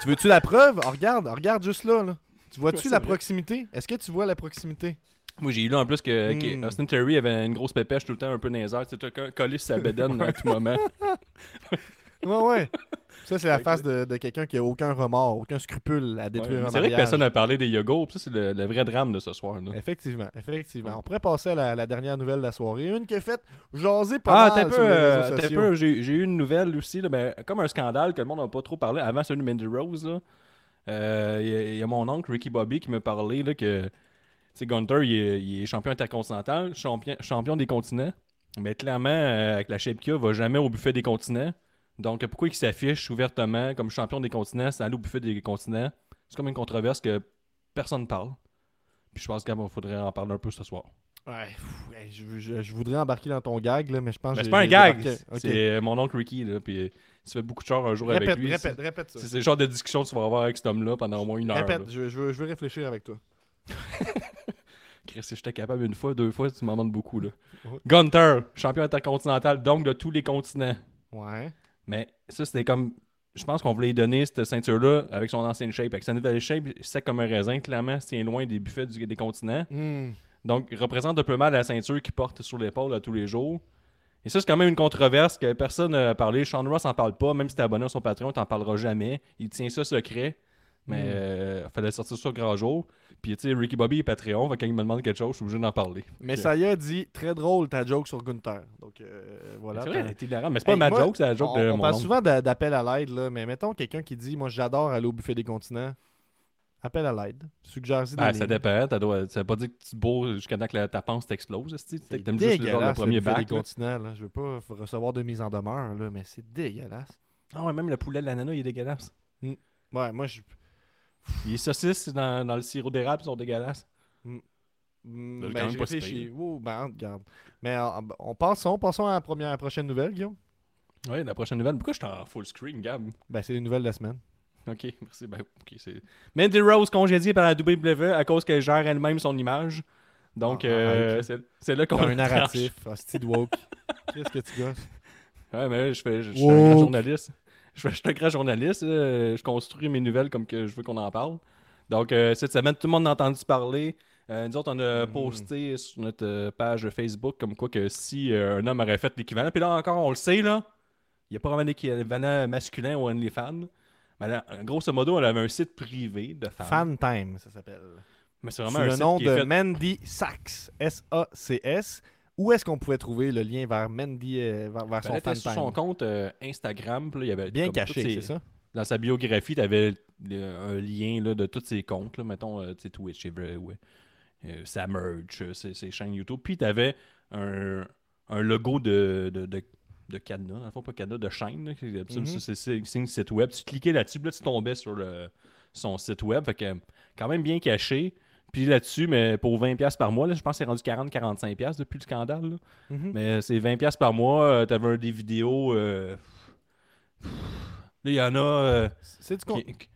Tu veux-tu la preuve? Oh, regarde, regarde juste là. là. Tu vois-tu Ouais, la vrai. proximité? Est-ce que tu vois la proximité? Moi, j'ai lu en plus que, que Hmm. Austin Terry avait une grosse pépèche tout le temps, un peu airs. Tu sais, co- collé sur sa bedaine à tout moment. Ouais, ouais. Ça, c'est la face de, de quelqu'un qui a aucun remords, aucun scrupule à détruire un c'est vrai que personne n'a parlé des yogos. Ça, c'est le, le vrai drame de ce soir. Là. Effectivement, effectivement. On pourrait passer à la, la dernière nouvelle de la soirée. Une qui a fait jaser pas Ah, mal peu, sur les euh, réseaux t'as sociaux. peu. J'ai j'ai eu une nouvelle aussi, là, ben, comme un scandale que le monde n'a pas trop parlé avant celui de Mandy Rose. là. Euh, Il y, a- il y a mon oncle Ricky Bobby qui me parlait là, que Gunter il est, il est champion intercontinental, champion, champion des continents. Mais clairement, euh, avec la shape qu'il a, il va jamais au buffet des continents. Donc pourquoi il s'affiche ouvertement comme champion des continents, c'est aller au buffet des continents? C'est comme une controverse que personne ne parle. Puis je pense qu'il faudrait en parler un peu ce soir. Ouais, je, je- je voudrais embarquer dans ton gag, là, mais je pense Mais que c'est pas un gag, débarqué. Ok. c'est euh, mon oncle Ricky. Là, puis, euh, il se fait beaucoup de chars un jour Répète, avec lui. répète, répète ça. C'est le genre de discussion que tu vas avoir avec cet homme-là pendant au moins une heure. Répète, je, je veux, je veux réfléchir avec toi. Chris, si j'étais capable une fois, deux fois, tu m'en demandes beaucoup. Là. Ouais. Gunter, champion intercontinental, donc de tous les continents. Ouais. Mais ça, c'était comme. Je pense qu'on voulait lui donner cette ceinture-là avec son ancienne shape. Avec sa nouvelle shape, sec comme un raisin, clairement, tient loin des buffets du- des continents. Hmm. Donc, il représente un peu mal la ceinture qu'il porte sur l'épaule à tous les jours. Et ça, c'est quand même une controverse que personne n'a parlé. Sean Ross n'en parle pas. Même si t'es abonné à son Patreon, t'en parleras jamais. Il tient ça secret. Mais Mm. euh, fallait sortir ça grand jour. Puis, tu sais, Ricky Bobby est Patreon. Fait quand il me demande quelque chose, je suis obligé d'en parler. Mais Ok. ça y a dit très drôle ta joke sur Gunther. Donc euh, voilà. c'est vrai, elle hilarante. Mais c'est pas Hey, ma moi, joke, c'est la joke on, de on mon parle oncle. souvent d'a- d'appel à l'aide, là, mais mettons quelqu'un qui dit Moi j'adore aller au buffet des continents. Appel à l'aide. Suggère-y des Ah, ça dépend. T'as doit- Ça veut pas dire que tu te bourres jusqu'à temps que ta panse t'explose. T'aimes juste le, genre, le dégueulasse, premier bac. des continents. Là. Je veux pas recevoir de mise en demeure, là, mais c'est dégueulasse. Ah ouais, même le poulet de l'ananas, il est dégueulasse. Ouais, moi je. Les saucisses dans, dans le sirop d'érable sont dégueulasses. Mm, C'est ben, pire. Ouh, ben, regarde. Mais euh, on passons, passons à la première, à la prochaine nouvelle, Guillaume. Ouais, la prochaine nouvelle. Pourquoi je suis en full screen, Gab? Ben, c'est les nouvelles de la semaine. Ok, merci. Ben, ok, c'est... Mandy Rose congédiée par la WWE à cause qu'elle gère elle-même son image. Donc, Ah, euh, arrête. c'est là qu'on Comme un narratif. Hostie de woke. Qu'est-ce que tu gosses? Ouais, mais je, fais, je, je suis un journaliste. Je, suis un grand journaliste. Je construis mes nouvelles comme que je veux qu'on en parle. Donc, euh, cette semaine, tout le monde a entendu parler. Euh, nous autres, on a Mhm. posté sur notre euh, page Facebook comme quoi que si un homme aurait fait l'équivalent, puis là encore, on le sait, là, il n'y a pas vraiment d'équivalent masculin au OnlyFans. Mais là, grosso modo, elle avait un site privé de femmes. Fan Time, ça s'appelle. Mais c'est Sous vraiment un le site nom qui de fait- Mandy Sachs. S-A-C-S. Où est-ce qu'on pouvait trouver le lien vers Mandy, euh, vers, vers Ben, son fan sur son compte euh, Instagram, là, il y avait Bien caché, c'est ça? Dans sa biographie, tu avais un lien là, de tous ses comptes, là, mettons euh, Twitch, euh, ouais, euh, sa merch, euh, ses, ses chaînes YouTube. Puis tu avais un, un logo de, de, de, de cadenas, dans le fond, pas cadenas, de chaîne. Mhm. c'est c'est un site web. Tu cliquais là-dessus, là, tu tombais sur le, son site web. Fait que, quand même bien caché. Puis là-dessus, mais pour 20$ par mois, là, je pense que c'est rendu 40-45$ depuis le scandale. là. Mhm. Mais c'est 20$ par mois. euh, T'avais des vidéos. euh, Là, il y en a. euh, C'est du qui-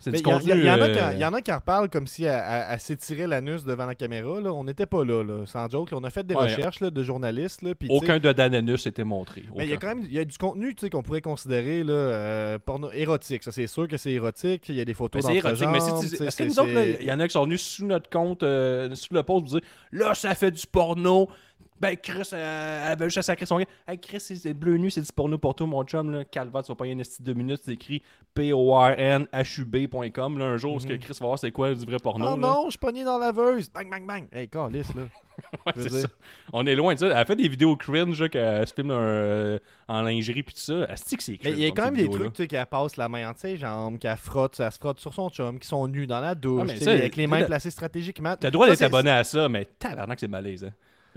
C'est du contenu. il y en a euh, qui en- il y en a qui en reparlent comme si elle, s'étirait l'anus devant la caméra. Là. On n'était pas là, là, sans joke. On a fait des Ouais. recherches là, de journalistes. Là, Aucun de Dananus était montré. Mais il y a quand même y a du contenu qu'on pourrait considérer là, euh, porno érotique. Ça, c'est sûr que c'est érotique. Il y a des photos c'est érotique. Mais si tu est-ce que nous autres, il y en a qui sont venus sous notre compte, euh, sous le post, vous dire là, ça fait du porno. Ben, Chris, euh, elle avait juste à sacrer son gars. Hey, Chris, c'est bleu nu, c'est du porno pour toi, mon chum. Là. Calva, tu vas pas y de deux minutes. C'est écrit p-o-r-n-h-u-b.com. Là, un jour, ce que Mhm. Chris va voir, c'est quoi du vrai porno. Oh là. non, je suis pogné dans la laveuse. Bang, bang, bang. Hey, calice, là. Ouais, c'est ça. On est loin de ça. Elle fait des vidéos cringe, là, qu'elle se filme euh, en lingerie puis tout ça. Asti que c'est il y a quand même des trucs, tu sais, qu'elle passe la main entre ses jambes, qu'elle frotte, elle se frotte sur son chum, qui sont nus dans la douche, Ah, ça, avec les mains placées stratégiquement. T'as le droit Ça, d'être abonné à ça, mais tabarnak, c'est malaise. Hein.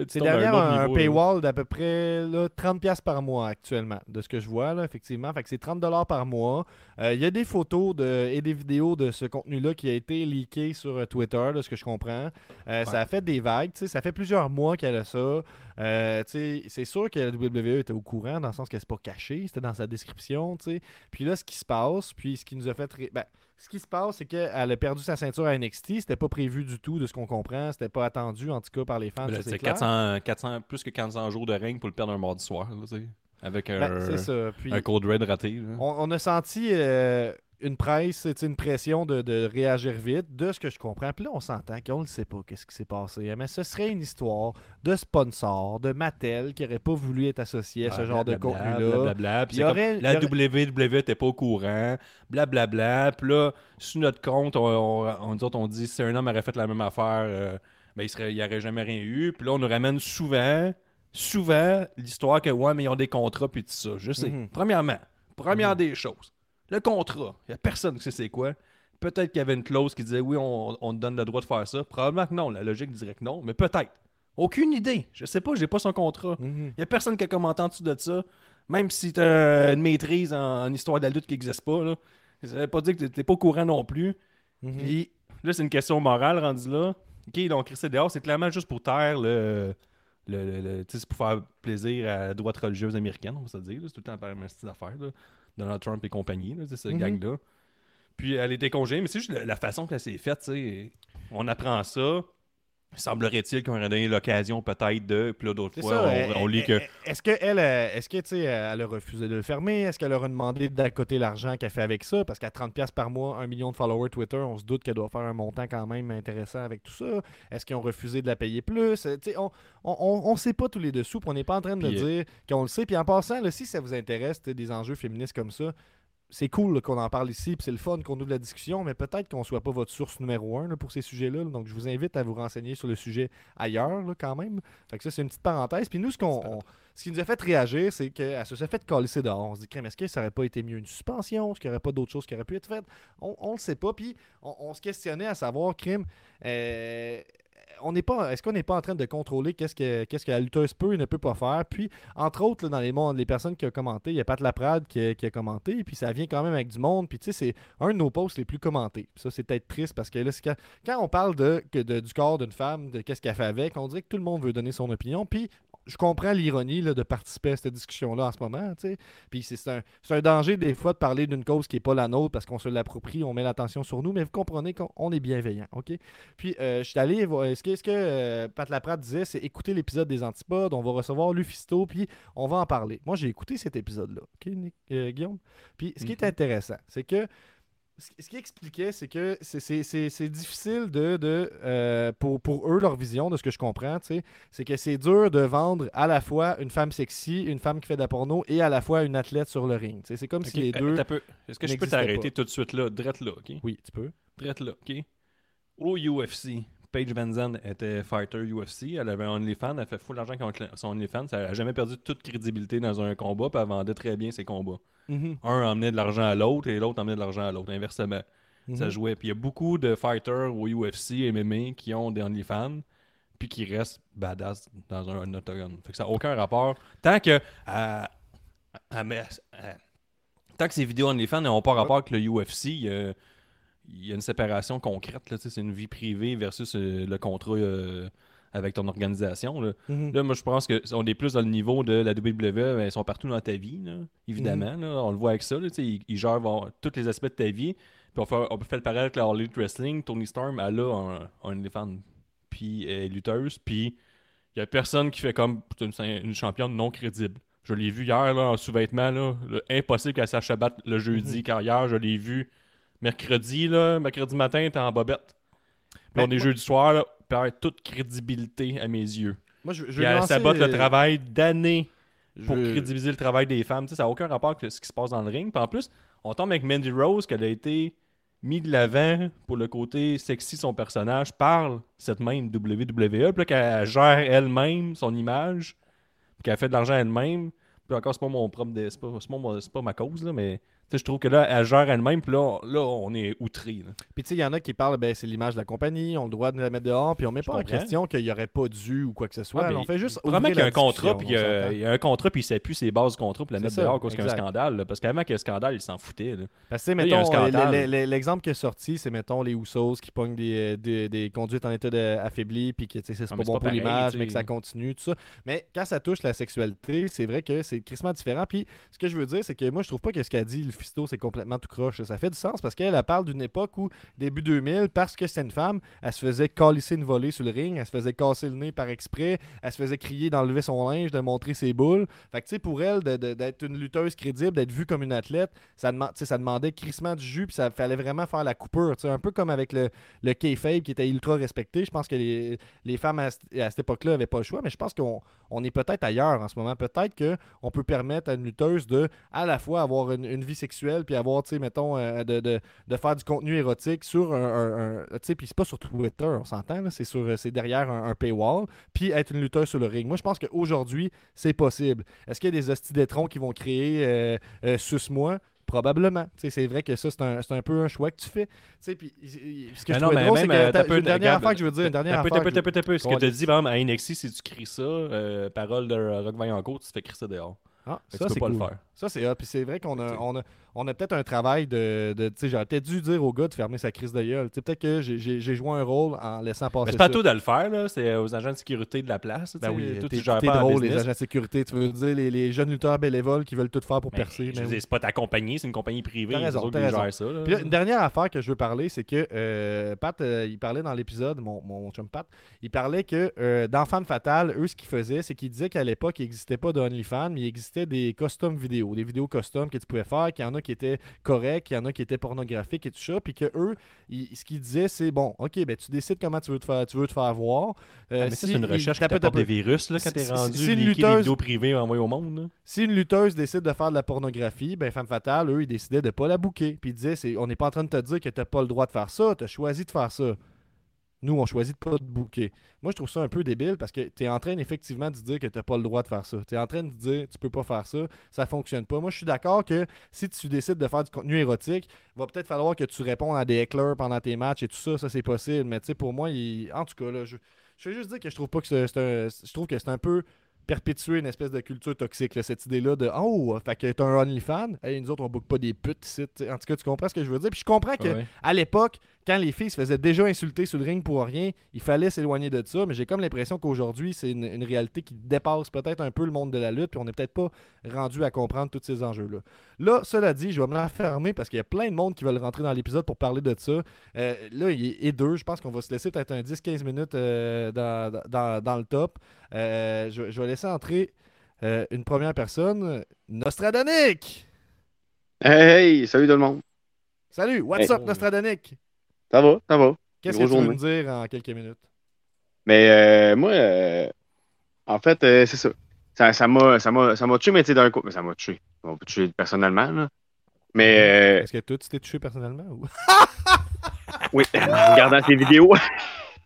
C'est derrière un, niveau, là. paywall d'à peu près là, 30$ par mois actuellement, de ce que je vois, là, effectivement. Fait que c'est 30$ par mois. Euh, Il y a des photos de, et des vidéos de ce contenu-là qui a été leaké sur euh, Twitter, de ce que je comprends. Euh, Ça a fait des vagues, tu sais, ça fait plusieurs mois qu'elle a ça. Euh, tu sais, c'est sûr que la WWE était au courant, dans le sens que c'est pas caché, c'était dans sa description. tu sais. Puis là, ce qui se passe, puis ce qui nous a fait... ré- ben, ce qui se passe, c'est qu'elle a perdu sa ceinture à NXT. C'était pas prévu du tout, de ce qu'on comprend. C'était pas attendu, en tout cas, par les fans. Ça, c'est C'est clair. 400, 400, plus que 400 jours de règne pour le perdre un mardi soir. là, avec un, Ben, ça. Puis, un code red raté. on a senti euh, une presse, sais, une pression de, de réagir vite, de ce que je comprends. Puis là, on s'entend qu'on ne sait pas qu'est-ce qui s'est passé. Mais ce serait une histoire de sponsor, de Mattel, qui n'aurait pas voulu être associé à ce Ah, genre de contenu-là. Puis c'est aurait- la aurait- WWE n'était pas au courant. Blablabla. Puis là, sur notre compte, on, on, on, on dit si un homme aurait fait la même affaire, euh, ben, il n'y aurait jamais rien eu. Puis là, on nous ramène souvent, souvent, l'histoire que, ouais, mais ils ont des contrats, puis tout ça. Je sais. Mhm. Premièrement, première des choses, le contrat, il n'y a personne qui sait c'est quoi. Peut-être qu'il y avait une clause qui disait oui, on, on te donne le droit de faire ça. Probablement que non. La logique dirait que non, mais peut-être. Aucune idée. Je sais pas, j'ai pas son contrat. Mhm. Il n'y a personne qui a commenté en dessous de ça. Même si tu as une maîtrise en, en histoire de la lutte qui n'existe pas, là, ça veut pas dire que tu n'es pas au courant non plus. Mhm. Puis là, c'est une question morale rendue là. OK, donc Christy dehors, c'est clairement juste pour taire le. le, le- c'est pour faire plaisir à la droite religieuse américaine, on va se dire. C'est tout le temps la même style d'affaires. là. Donald Trump et compagnie, là, c'est ce Mhm. gang-là. Puis elle était congédiée, mais c'est juste la, la façon qu'elle s'est faite. tu sais. On apprend ça. Semblerait-il qu'on aurait donné l'occasion peut-être de. Puis là, d'autres fois, ça. on, euh, on lit euh, que. euh, Est-ce qu'elle est-ce que, tu sais, elle a refusé de le fermer? Est-ce qu'elle leur a demandé d'accoter l'argent qu'elle fait avec ça? Parce qu'à 30$ par mois, un million de followers Twitter, on se doute qu'elle doit faire un montant quand même intéressant avec tout ça. Est-ce qu'ils ont refusé de la payer plus? Euh, tu sais, on on, on, on sait pas tous les dessous, puis on n'est pas en train de euh, dire qu'on le sait. Puis en passant, là, si ça vous intéresse, des enjeux féministes comme ça, c'est cool qu'on en parle ici, puis c'est le fun qu'on ouvre la discussion, mais peut-être qu'on soit pas votre source numéro un là, pour ces sujets-là. là. Donc, je vous invite à vous renseigner sur le sujet ailleurs, là, quand même. Fait que ça, c'est une petite parenthèse. Puis nous, ce, qu'on, on- ce qui nous a fait réagir, c'est qu'elle se s'est fait coller dehors. On se dit, Crème, est-ce que ça aurait pas été mieux une suspension? Est-ce qu'il n'y aurait pas d'autres choses qui auraient pu être faites? On, on le sait pas. Puis on, on se questionnait à savoir, Crème, euh, on n'est pas, est-ce qu'on n'est pas en train de contrôler qu'est-ce que, qu'est-ce que la lutteuse peut et ne peut pas faire? Puis, entre autres, dans les, mondes, les personnes qui ont commenté, il y a Pat Laprade qui a, commenté, puis ça vient quand même avec du monde. Puis, tu sais, c'est un de nos posts les plus commentés. Ça, c'est peut-être triste parce que là, quand, quand on parle de, de- du corps d'une femme, de qu'est-ce qu'elle fait avec, on dirait que tout le monde veut donner son opinion. Puis, je comprends l'ironie de participer à cette discussion-là en ce moment. tu sais. Puis c'est un, un danger des fois de parler d'une cause qui n'est pas la nôtre parce qu'on se l'approprie, on met l'attention sur nous, mais vous comprenez qu'on on est bienveillant. OK? Puis euh, je suis allé voir. Ce que, ce que euh, Pat Laprade disait, c'est écouter l'épisode des Antipodes. On va recevoir Lufisto, puis on va en parler. Moi, j'ai écouté cet épisode-là. OK, Nick- euh, Guillaume? Puis ce qui est Mhm. intéressant, c'est que ce qu'il expliquait, c'est que c'est- difficile de, de, euh, pour, pour eux, leur vision, de ce que je comprends, c'est que c'est dur de vendre à la fois une femme sexy, une femme qui fait de la porno et à la fois une athlète sur le ring. C'est comme si les euh, deux. Est-ce que je peux t'arrêter tout de suite là, drette là, ok? Oui, tu peux. Drette là, ok? Au UFC, Paige Van Zandt était fighter UFC, elle avait un OnlyFans, elle fait full d'argent contre son OnlyFans, elle a jamais perdu toute crédibilité dans un combat, puis elle vendait très bien ses combats. Mhm. Un emmenait de l'argent à l'autre et l'autre emmenait de l'argent à l'autre, inversement. Ça Mhm. jouait. Puis il y a beaucoup de fighters au UFC, MMA qui ont des OnlyFans, puis qui restent badass dans un, un octogone. Fait que ça n'a aucun rapport. Tant que. euh, euh, euh, tant que ces vidéos OnlyFans n'ont pas rapport avec le UFC, il y a, une séparation concrète. C'est une vie privée versus euh, le contrat euh, avec ton organisation. Là. Mhm. Là, moi, je pense qu'on est plus dans le niveau de la WWE. ben, ils sont partout dans ta vie, là, évidemment. Mhm. là. on le voit avec ça. Ils, ils gèrent bon, tous les aspects de ta vie. Puis on, fait- on peut faire le parallèle avec la All Elite Wrestling. Tony Storm, elle a un, un OnlyFans. Puis elle est lutteuse. Puis il n'y a personne qui fait comme une, une championne non crédible. Je l'ai vu hier là, en le- Impossible qu'elle sache battre le jeudi. Mhm. Car hier, je l'ai vu mercredi. Là, mercredi matin, était en bobette. Puis on est jeudi soir. Là, perd toute crédibilité à mes yeux. Moi, je, je Puis elle lancer- sabote le travail d'années je pour veux- crédibiliser le travail des femmes. Tu sais, ça n'a aucun rapport avec ce qui se passe dans le ring. Puis en plus, on tombe avec Mandy Rose, qu'elle a été mis de l'avant pour le côté sexy de son personnage par cette même WWE. Puis là, qu'elle gère elle-même son image, puis qu'elle fait de l'argent elle-même. Puis encore, c'est pas mon propre. dé- C'est pas, c'est pas mon- c'est pas ma cause, là, mais je trouve que là, elle gère elle-même. Puis là, là, on est outré. Puis tu sais, il y en a qui parlent, ben, c'est l'image de la compagnie, on a le droit de la mettre dehors, puis on met Je pas en question qu'il n'y aurait pas dû ou quoi que ce soit. Ah, mais on fait juste. Vraiment qu'il y a un contrat, puis s'entend. il y a un contrat, puis il s'appuie ses bases du contrat pour la mettre ça, dehors cause qu'il y a un scandale. là. Parce qu'avant qu'il y ait un scandale, il s'en foutait. là. Parce que, mettons, euh, l'exemple qui est sorti, c'est, mettons, les Usos qui pognent des, euh, des, des conduites en état de- affaibli, puis que, tu sais, c'est Ah, pas bon pour l'image, mais que ça continue, tout ça. Mais quand ça touche la sexualité, c'est vrai que c'est crissement différent. Puis, ce que je veux dire, c'est que moi, je trouve pas que ce qu'a dit le C'est complètement tout croche. Ça fait du sens parce qu'elle elle parle d'une époque où, début 2000, parce que c'est une femme, elle se faisait calisser une volée sur le ring, elle se faisait casser le nez par exprès, elle se faisait crier d'enlever son linge, de montrer ses boules. Fait que, tu sais, pour elle, d'être une lutteuse crédible, d'être vue comme une athlète, ça, ça demandait crissement du jus, puis ça fallait vraiment faire la coupure. Un peu comme avec le, le kayfabe qui était ultra respecté. Je pense que les, les femmes à, cette- époque-là n'avaient pas le choix, mais je pense qu'on on est peut-être ailleurs en ce moment. Peut-être qu'on peut permettre à une lutteuse de à la fois avoir une, une vie sexuelle, puis avoir, tu sais, mettons, euh, de, de, de faire du contenu érotique sur un. un- un- tu sais, puis c'est pas sur Twitter, on s'entend, c'est sur euh, c'est derrière un, un paywall, puis être une lutteuse sur le ring. Moi, je pense qu'aujourd'hui, c'est possible. Est-ce qu'il y a des hosties d'étrons qui vont créer euh, euh, Sus-moi? Probablement. Tu sais, C'est vrai que ça, c'est un, un peu un choix que tu fais. Tu sais, puis, il- il- ce que Mais je non, mais drôle, même, euh, peu une dernière regarde, affaire que je veux dire. Une dernière peu, peu, peu. Ce que tu dit, par exemple, à NXT, si tu cries ça, euh, parole de Rock Vaillancourt, tu te fais crier ça dehors. Ah, ça, tu peux c'est pas cool. le faire. Ça, c'est hot. Puis c'est vrai qu'on a, on a, on a peut-être un travail de. de tu sais, j'aurais peut-être dû dire au gars de fermer sa crise de gueule. Tu sais, peut-être que j'ai- joué un rôle en laissant passer Mais c'est pas toi de le faire, là. C'est aux agents de sécurité de la place. Ben oui, pas la drôle, les agents de sécurité. Tu veux dire les, les jeunes lutteurs bénévoles qui veulent tout faire pour Mais, percer. je mais c'est pas ta compagnie, c'est une compagnie privée. T'as raison, raison. ça. là. Puis là, une dernière affaire que je veux parler, c'est que euh, Pat, euh, il parlait dans l'épisode, mon, mon chum Pat, il parlait que euh, dans Femme Fatale, eux, ce qu'ils faisaient, c'est qu'ils disaient qu'à l'époque, il n'existait pas de OnlyFans, mais il existait des custom vidéos, des vidéos custom que tu pouvais faire, qu'il y en a qui étaient corrects, qu'il y en a qui étaient pornographiques et tout ça, puis que eux, ils- ce qu'ils disaient, c'est bon, ok, ben tu décides comment tu veux te faire, tu veux te faire voir. Euh, Ah, mais ça, si c'est une il- recherche qui t'apporte des virus là, quand t'es rendu si une des lutteuse- vidéos privées envoyées au monde. là. Si une lutteuse décide de faire de la pornographie, ben Femme Fatale, eux, ils décidaient de pas la bouquer. Puis ils disaient, on n'est pas en train de te dire que tu pas le droit de faire ça, tu as choisi de faire ça. Nous, on choisit de pas te bouquer. Moi, je trouve ça un peu débile parce que tu es en train effectivement de dire que tu pas le droit de faire ça. Tu es en train de dire tu peux pas faire ça, ça fonctionne pas. Moi, je suis d'accord que si tu décides de faire du contenu érotique, il va peut-être falloir que tu répondes à des éclairs pendant tes matchs et tout ça, ça c'est possible. Mais tu sais, pour moi, il- en tout cas, là, je, je vais juste dire que je trouve pas que c'est, un, je trouve que c'est un peu perpétuer une espèce de culture toxique, là, cette idée-là de Oh, fait que t'as un OnlyFans, hey, nous autres on boucle pas des putes ici. En tout cas, tu comprends ce que je veux dire. Puis je comprends que Ouais. à l'époque, quand les filles se faisaient déjà insulter sur le ring pour rien, il fallait s'éloigner de ça. Mais j'ai comme l'impression qu'aujourd'hui, c'est une, une réalité qui dépasse peut-être un peu le monde de la lutte, puis on n'est peut-être pas rendu à comprendre tous ces enjeux-là. Là, cela dit, je vais me l'enfermer parce qu'il y a plein de monde qui veulent rentrer dans l'épisode pour parler de ça. Euh, là, il est deux. Je pense qu'on va se laisser peut-être un 10-15 minutes euh, dans, dans- dans le top. Euh, je, je vais laisser entrer une première personne, Nostradonic. Hey, salut tout le monde. Salut, what's Hey. up, Nostradonic? Ça va, ça va. Qu'est-ce que Grosse tu veux journée. me dire en quelques minutes? Mais euh, moi, euh, en fait, euh, c'est ça. Ça ça m'a ça m'a ça m'a tué, mais tu sais, d'un coup. Mais ça m'a tué. Ça m'a pas tué personnellement, là. Mais euh, Est-ce que toi, tu t'es touché personnellement? Ou... oui, en regardant tes vidéos.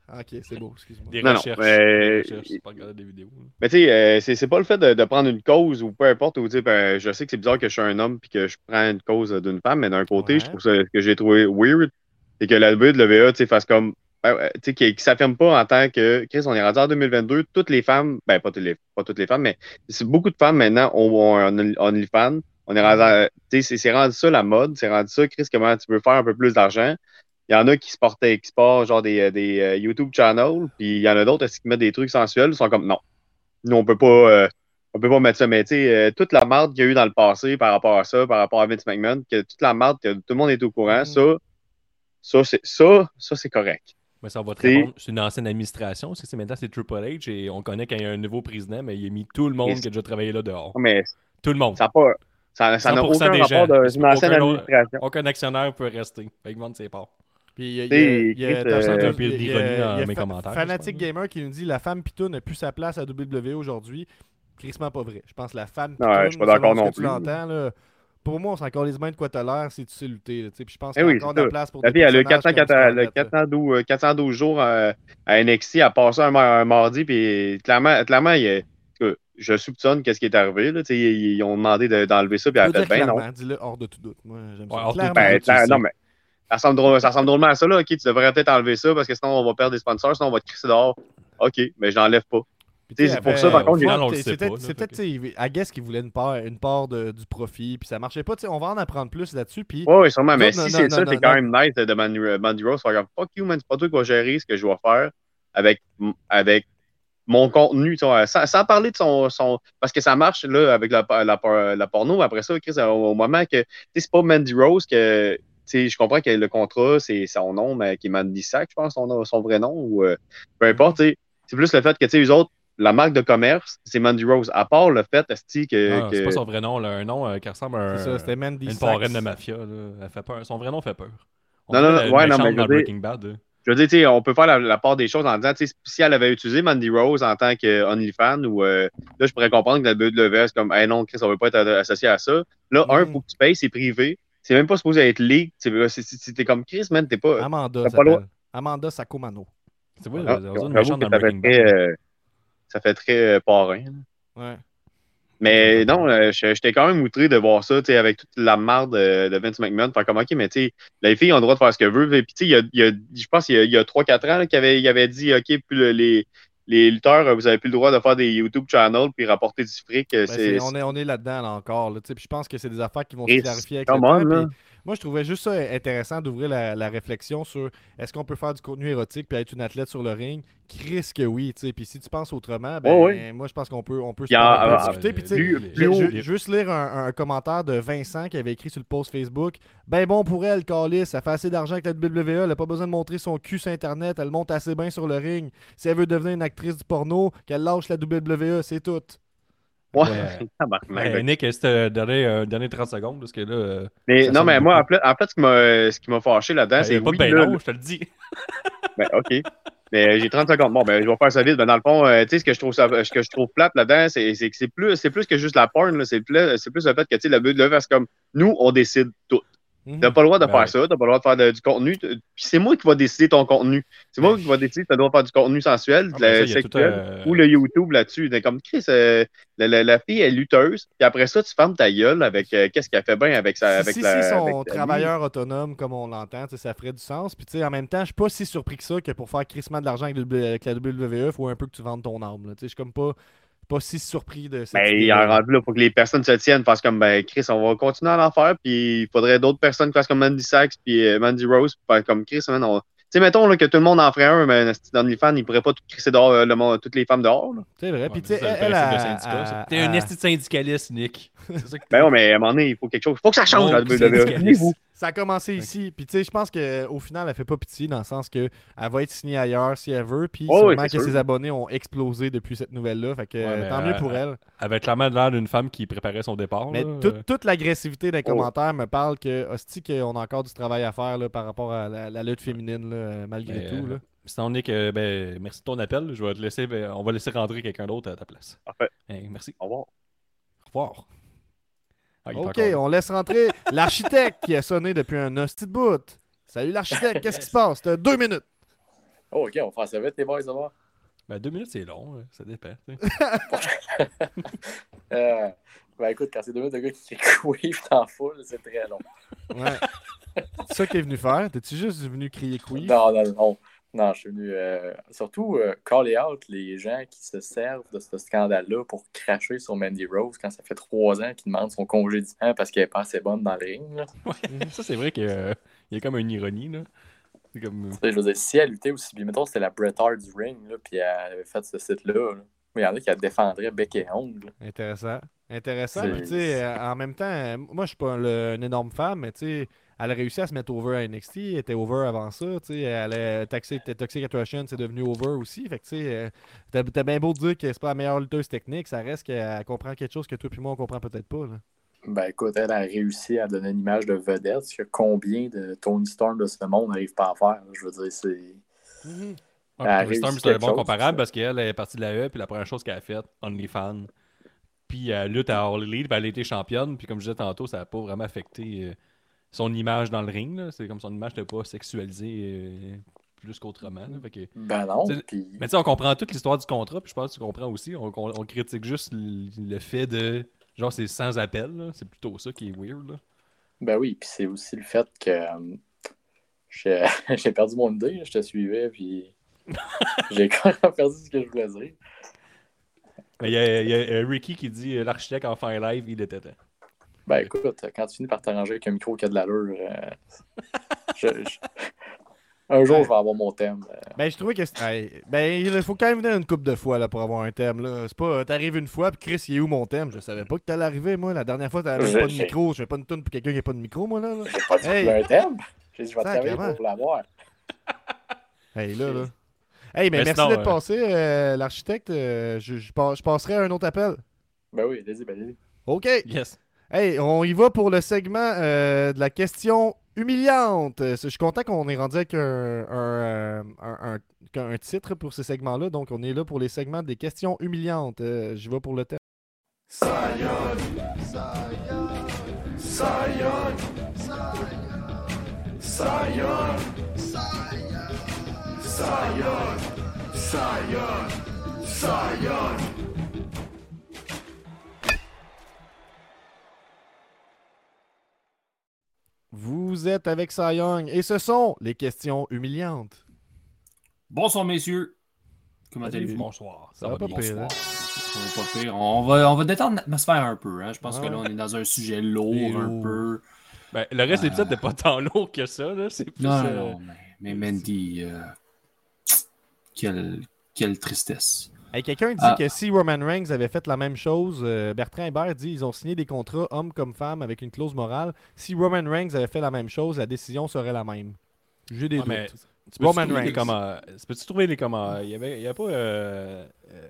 Ah, ok, c'est beau, excuse-moi. Des Non, non, recherches. euh, des recherches, pas regarder des vidéos. Mais tu sais, euh, c'est c'est pas le fait de, de prendre une cause ou peu importe, ou dire, ben, je sais que c'est bizarre que je suis un homme puis que je prends une cause d'une femme, mais d'un côté, Ouais. je trouve ça ce que j'ai trouvé weird, c'est que la WWE, tu sais, fasse comme, ben, tu sais, qui, qui s'affirme pas en tant que, Chris, on est rendu en 2022, toutes les femmes, ben, pas toutes les, pas toutes les femmes, mais beaucoup de femmes maintenant ont, un OnlyFans. On est rendu, en- tu sais, c'est- rendu ça la mode, c'est rendu ça, Chris, comment tu veux faire un peu plus d'argent. Il y en a qui se portent genre des, des euh, YouTube channels, puis il y en a d'autres qui mettent des trucs sensuels, ils sont comme non. Nous, on peut pas, euh, on peut pas mettre ça. Mais tu sais, euh, toute la marde qu'il y a eu dans le passé par rapport à ça, par rapport à Vince McMahon, que toute la marde, que tout le monde est au courant, Mhm. ça, ça, c'est ça, ça, c'est correct. Mais ça va C'est- répondre. C'est une ancienne administration. C'est c'est maintenant c'est Triple H et on connaît qu'il y a un nouveau président, mais il a mis tout le monde qui a déjà travaillé là dehors. Mais Tout le monde. ça n'a pas, ça, ça n'a 100% aucun des rapport gens. d'une ancienne Aucun administration. Aucun actionnaire peut rester. Fait que vendre ses parts. Puis il y a, il y a- T'sais, il y a- Chris, t'as l'impression que- un peu d'ironie dans il y a mes commentaires, Fanatic Gamer qui nous dit la femme pitoune n'a plus sa place à WWE aujourd'hui. Crissement pas vrai. Je pense que la femme Ouais, pitoune, je suis pas d'accord non plus. là, pour moi, on s'en encore les mains de quoi t'as l'air si tu sais lutter. là, tu sais. Puis je pense Eh qu'il y a oui, encore de la ça. place pour La des fille, elle a eu personnages 400, comme 400, elle a Scarlett, là. 412, euh, 412 jours à, à NXT, à passer un, mar- un mardi, puis clairement, clairement il je soupçonne qu'est-ce qui est arrivé. Là, tu sais, ils, ils ont demandé de- d'enlever ça, puis elle a fait ben non. clairement, dis-le hors de tout doute. Moi, j'aime Ouais, ça. hors de tout Clairement. Ben, ça- non, mais ça ressemble, drôle- ça ressemble drôlement à ça. Là. OK, tu devrais peut-être enlever ça parce que sinon, on va perdre des sponsors, sinon, on va te crisser dehors. OK, mais je l'enlève pas. C'est pour ça, par contre, c'est- sait c'était- pas, là, C'est peut-être, fait tu sais, I guess qu'il voulait une part, une part de- du profit, puis ça marchait pas. tu sais, On va en apprendre plus là-dessus. Puis Oui, oui, sûrement, mais Non, si c'est ça, c'est quand même nice de Mandy, Mandy Rose. Faire fuck you, man, c'est pas toi qui vas gérer ce que je dois faire avec, avec mon contenu. tu vois, Sans, sans parler de son, son. Parce que ça marche là, avec la, la, la porno, mais après ça, Chris, au, au moment que. Tu sais, c'est pas Mandy Rose que. Tu sais, je comprends que le contrat, c'est son nom, mais qui est Mandy Sack, je pense, son, son vrai nom, ou euh, peu importe. tu sais, C'est plus le fait que, tu sais, eux autres, la marque de commerce, c'est Mandy Rose. À part le fait, esti, que. Ah, que- C'est pas son vrai nom, là, un nom euh, qui ressemble à un- ça, Mandy une parraine de mafia. Là. Elle fait peur. Son vrai nom fait peur. On Non, non, non, la ouais, non, mais je dans veux dire- Breaking Bad. là. je veux dire, tu sais, on peut faire la, la part des choses en disant, tu sais, si elle avait utilisé Mandy Rose en tant que OnlyFans, ou euh, là, je pourrais comprendre que la WWE, c'est comme, hey non, Chris, on veut pas être associé à ça. Là, un, Mhm. faut que tu payes, c'est privé. C'est même pas supposé être league. C'est- c'est- c'est- T'es comme Chris, man, t'es pas. Amanda, pas. Amanda Sakomano. C'est vrai, Ah, J'avoue méchante que dans ça fait très, euh, parrain. Ouais. Mais non, euh, j'étais quand même outré de voir ça, avec toute la marde euh, de Vince McMahon. Faire comme, OK, mais tu sais, les filles ont le droit de faire ce qu'elles veulent. Puis, tu sais, je pense qu'il y a, il y a 3-4 ans qu'il avait, il avait dit, OK, puis le- les, les lutteurs, vous avez plus le droit de faire des YouTube channels puis rapporter du fric. Ben, on est, on est là-dedans là, encore. Là, puis je pense que c'est des affaires qui vont se clarifier avec le temps. puis Moi, je trouvais juste ça intéressant d'ouvrir la, la réflexion sur est-ce qu'on peut faire du contenu érotique puis être une athlète sur le ring? Chris que oui. tu sais. Puis si tu penses autrement, ben, moi, je pense qu'on peut, on peut, se ah, discuter. Puis, tu sais, juste lire un, un commentaire de Vincent qui avait écrit sur le post Facebook. Ben bon pour elle, Calis. Ça fait assez d'argent avec la WWE. Elle n'a pas besoin de montrer son cul sur Internet. Elle monte assez bien sur le ring. Si elle veut devenir une actrice du porno, qu'elle lâche la WWE, c'est tout. Ouais, Ouais. Nick, euh, dernier 30 secondes, parce que là. euh, Mais non, mais moi, en fait, en fait, ce qui m'a, ce qui m'a fâché là-dedans, ben, c'est pas oui, de ben là, long, je te le dis. Ben, OK. Mais j'ai 30 secondes. Bon, ben, je vais faire ça vite. Ben, dans le fond, euh, tu sais, ce que je trouve ça, ce que je trouve plate là-dedans, c'est, c'est que c'est plus, c'est plus que juste la porn. C'est plus, c'est plus le fait que, tu sais, la WWE, c'est comme, nous, on décide tout. Mhm. T'as pas le droit de Ben faire ouais. ça, t'as pas le droit de faire de- du contenu. Puis c'est moi qui va décider ton contenu. C'est moi qui va décider si t'as le droit de faire du contenu sensuel, Ah, ben la- ça, sexuel, euh, ou le YouTube là-dessus. T'es comme, Chris, euh, la, la- la fille est lutteuse, puis après ça, tu fermes ta gueule avec euh, qu'est-ce qu'elle fait bien avec sa. Si, avec si, la, si sont avec la- travailleurs autonomes comme on l'entend, ça ferait du sens. Puis tu sais, en même temps, je suis pas si surpris que ça que pour faire crissement de l'argent avec, le- avec la WWE, il faut un peu que tu vendes ton âme. Je suis comme pas. Pas si surpris de cette Ben, il a rendu là pour que les personnes se tiennent, fassent comme, ben, Chris, on va continuer à en faire, puis il faudrait d'autres personnes qui fassent comme Mandy Sachs, puis euh, Mandy Rose, puis comme Chris, man, on- Tu sais, mettons là, que tout le monde en ferait un, mais dans les fans, ils pourraient pas tout crisser dehors, euh, le monde- toutes les femmes dehors. là. C'est vrai. Ouais, Puis, tu sais, T'es un esti de syndicaliste, Nick. Ça que Ben ouais, mais à un moment donné, il faut quelque chose. Faut que ça change, Oh, la puis WWE. Ça a commencé ici. Puis, tu sais, je pense qu'au final, elle fait pas pitié dans le sens que elle va être signée ailleurs si elle veut. Puis, Oh, sûrement oui, que sûr. ses abonnés ont explosé depuis cette nouvelle-là. Fait que Ouais, euh, tant mieux euh, pour elle. Avec clairement l'air d'une femme qui préparait son départ. Mais là, toute, euh, toute l'agressivité des Oh. commentaires me parle que, hostie, qu'on a encore du travail à faire là, par rapport à la, la lutte féminine, là, euh, malgré Mais, tout. euh, Là. Sinon, Nick, euh, ben, merci de ton appel. Je vais te laisser, ben, on va laisser rentrer quelqu'un d'autre à ta place. Parfait. Hey, merci. Au revoir. Au revoir. Ah, est Ok, on laisse rentrer l'architecte qui a sonné depuis un hostie de bout. Salut l'architecte, qu'est-ce qui se passe? T'as deux minutes. Oh, ok, on va faire ça vite, les boys, ça va? Ben, deux minutes, c'est long. hein, Ça dépend. Euh, ben écoute, quand c'est deux minutes de gars qui queef dans full, c'est très long. Ouais. C'est ça que t'es venu faire? T'es-tu juste venu crier queef? Non, non, non. Non, je suis venu euh, surtout euh, caller out les gens qui se servent de ce scandale-là pour cracher sur Mandy Rose quand ça fait trois ans qu'il demande son congédiement parce qu'elle est pas assez bonne dans le ring. là. Ça, c'est vrai qu'il y a comme une ironie. là. C'est comme. Sais, Je veux dire, si elle luttait aussi, bien, mettons, c'était la Bret Hart du ring, là, puis elle avait fait ce site-là. là. Mais il y en a qui la défendraient bec et ongle. Intéressant. Intéressant. C'est- Puis, tu sais, euh, en même temps, euh, moi, je suis pas le- un énorme fan, mais tu sais, elle a réussi à se mettre over à NXT. Elle était over avant ça. Tu sais, elle a taxé Toxic Attraction, c'est devenu over aussi. Fait que, tu sais, euh, t'as t'as bien beau dire que c'est pas la meilleure lutteuse technique, ça reste qu'elle comprend quelque chose que toi et moi, on comprend peut-être pas. Là. Ben écoute, elle a réussi à donner une image de vedette, que combien de Tony Storm de ce monde n'arrive pas à faire. là. Je veux dire, c'est. Ah, a Tony Storm, c'est un bon chose, comparable parce qu'elle est partie de la E, puis la première chose qu'elle a faite, OnlyFans. Puis elle lutte à All Elite, puis elle a été championne, puis comme je disais tantôt, ça n'a pas vraiment affecté euh, son image dans le ring. là. C'est comme son image n'était pas sexualisée euh, plus qu'autrement. que- Ben non. Mais tu sais, on comprend toute l'histoire du contrat, puis je pense que tu comprends aussi. On, on- on critique juste le, le fait de. Genre, c'est sans appel, là. c'est plutôt ça qui est weird. Là. ben oui, puis c'est aussi le fait que euh, j'ai perdu mon idée, je te suivais, puis j'ai quand même perdu ce que je voulais dire. Il y a, y a, euh, Ricky qui dit l'architecte en fin live, il était temps. Ben écoute, quand tu finis par t'arranger avec un micro qui a de l'allure, euh, je- je- un jour je vais avoir mon thème. euh. Ben, je trouvais que. c'est- hey, ben, il faut quand même venir une couple de fois là, pour avoir un thème. là. C'est pas. T'arrives une fois, puis Chris, il est où mon thème? Je savais pas que t'allais arriver, moi. La dernière fois, t'avais pas de micro. Je fais pas une tonne pour quelqu'un qui a pas de micro, moi, là. là. J'ai pas dit Hey. un thème. J'ai dit je vais travailler pour l'avoir. Hey, là, là. Hey, mais Mais merci d'être euh, passé, euh, l'architecte. euh, je, je, je passerai à un autre appel. Ben oui, allez-y, ben allez-y. OK. Yes. Hey, on y va pour le segment euh, de la question humiliante. Euh, Je suis content qu'on ait rendu avec un, un, euh, un titre pour ce segment-là. Donc, on est là pour les segments des questions humiliantes. Euh, J'y vais pour le thème. Vous êtes avec Cy Young et ce sont les questions humiliantes. Bonsoir, messieurs. Comment allez-vous? Bonsoir. Ça, Ça va va bien. pas pire, hein? Ça va pas pire. On va, on va détendre l'atmosphère un peu. Hein? Je pense Ah que là, on est dans un sujet lourd un lourd. peu. Ben, le reste de l'épisode n'est pas tant lourd que ça. Là. C'est plus. Non, non, euh, non, mais, mais Mandy, euh, quelle, quelle tristesse. Hey, Quelqu'un dit Ah. que si Roman Reigns avait fait la même chose, euh, Bertrand Hébert dit ils ont signé des contrats hommes comme femmes avec une clause morale. Si Roman Reigns avait fait la même chose, la décision serait la même. J'ai des mais doutes. Tu peux Roman Reigns. comment- peux-tu trouver les comment Il y avait, il y avait pas euh, euh,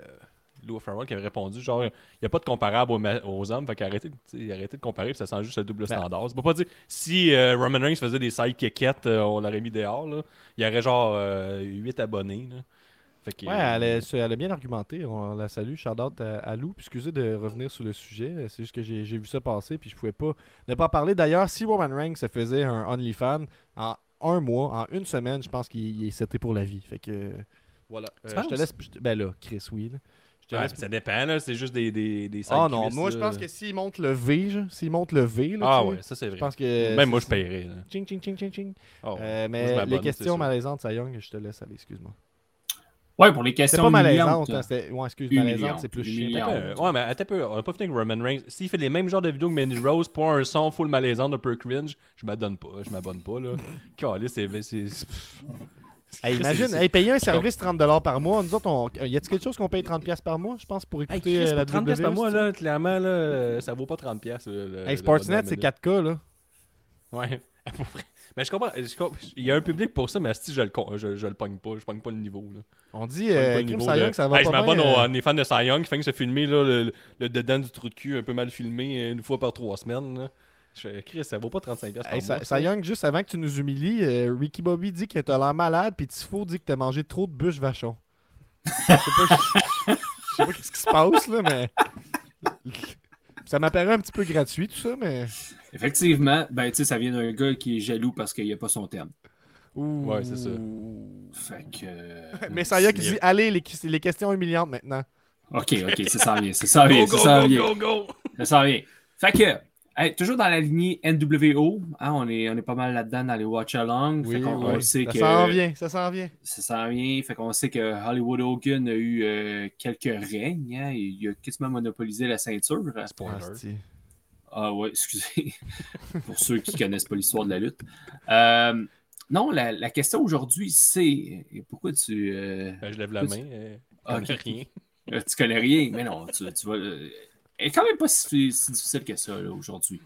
Lou Farrell qui avait répondu genre il n'y a pas de comparable aux, aux hommes, fait qu'arrêtez de- comparer, puis ça sent juste le double Ben. standard. C'est pas dire si euh, Roman Reigns faisait des side kickettes, euh, on l'aurait mis dehors là. Il y aurait genre 8 abonnés là. Fait que, Ouais, elle a, elle a bien argumenté. On la salue. Shout out à, à Lou. Puis Excusez de revenir sur le sujet. C'est juste que j'ai j'ai vu ça passer. Puis je pouvais pas ne pas en parler. D'ailleurs, si Roman Reigns se faisait un OnlyFans en un mois, en une semaine, je pense qu'il seté pour la vie. Fait que euh, voilà. Euh, je te laisse. je te- ben là, Chris, oui. là. Je te Ouais, laisse- ça dépend là, c'est juste des des, des Ah non, moi je pense que s'il monte le V, je- s'il monte le V, là, Ah ouais, ça c'est vrai. je pense que. Même moi je paierais. Ching, ching, ching, ching, ching. Ah. Euh, mais les questions malaisantes, ça Young, je te laisse aller, excuse-moi. Ouais, pour les C'est questions pas malaisante. hein, c'était- Ouais, excuse, malaisante, c'est plus chiant. Euh, ouais, mais attends un peu, on a pas fini avec Roman Reigns. S'il fait les mêmes genres de vidéos que Mandy Rose pour un son full malaisant, un peu cringe, je m'adonne pas, je m'abonne pas, là. Calé, c'est. c'est- c'est- Hey, c'est- imagine, c'est- hey, payer un service 30$ par mois. Nous autres, on... y a-t-il quelque chose qu'on paye 30$ par mois, je pense, pour Hey, écouter Chris, euh, la pour 30 pièces par WWE, mois, c'est- là, clairement, là, ça vaut pas 30 pièces. Hey, Sportsnet, c'est 4K, là. Ouais. Pour vrai. Mais je comprends, je comprends- Il y a un public pour ça, mais si je le, je, je le pogne pas, je pogne pas le niveau. Là. On dit, euh, niveau Cy de- Young, ça va Hey, je pas m'abonne bien, aux euh, fans de Cy Young qui font se filmer là, le, le dedans du trou de cul un peu mal filmé une fois par trois semaines. Là. Je fais, Chris, ça vaut pas 35$ par Hey, mois. Cy ça. Young, juste avant que tu nous humilies, euh, Ricky Bobby dit que t'as l'air malade, puis Tifo dit que t'as mangé trop de bûches vachon. Je sais pas, je sais pas qu'est-ce qui se passe, là, mais. Ça m'apparaît un petit peu gratuit, tout ça, mais. Effectivement, ben, tu sais, ça vient d'un gars qui est jaloux parce qu'il n'y a pas son terme. Ouh. Ouais, c'est ça. Fait que. Mais Cy Young dit Allez, les, les questions humiliantes maintenant. Ok, ok, ça s'en vient, ça s'en vient, ça s'en vient. go! Ça s'en vient. Fait que, hey, toujours dans la lignée NWO, hein, on, est, on est pas mal là-dedans dans les watch along. oui. sait ça que. s'en vient, ça s'en vient. Ça s'en vient. Fait qu'on sait que Hollywood Hogan a eu euh, quelques règnes. hein, il a quasiment monopolisé la ceinture. Spoiler. Asti. Ah ouais, excusez. Pour ceux qui connaissent pas l'histoire de la lutte. Euh, non, la, la question aujourd'hui, c'est pourquoi tu. euh, Ben, je lève la main. euh, Ah, je connais ok. rien. tu connais rien, mais non, tu, tu vas. Est quand même pas si, si difficile que ça aujourd'hui.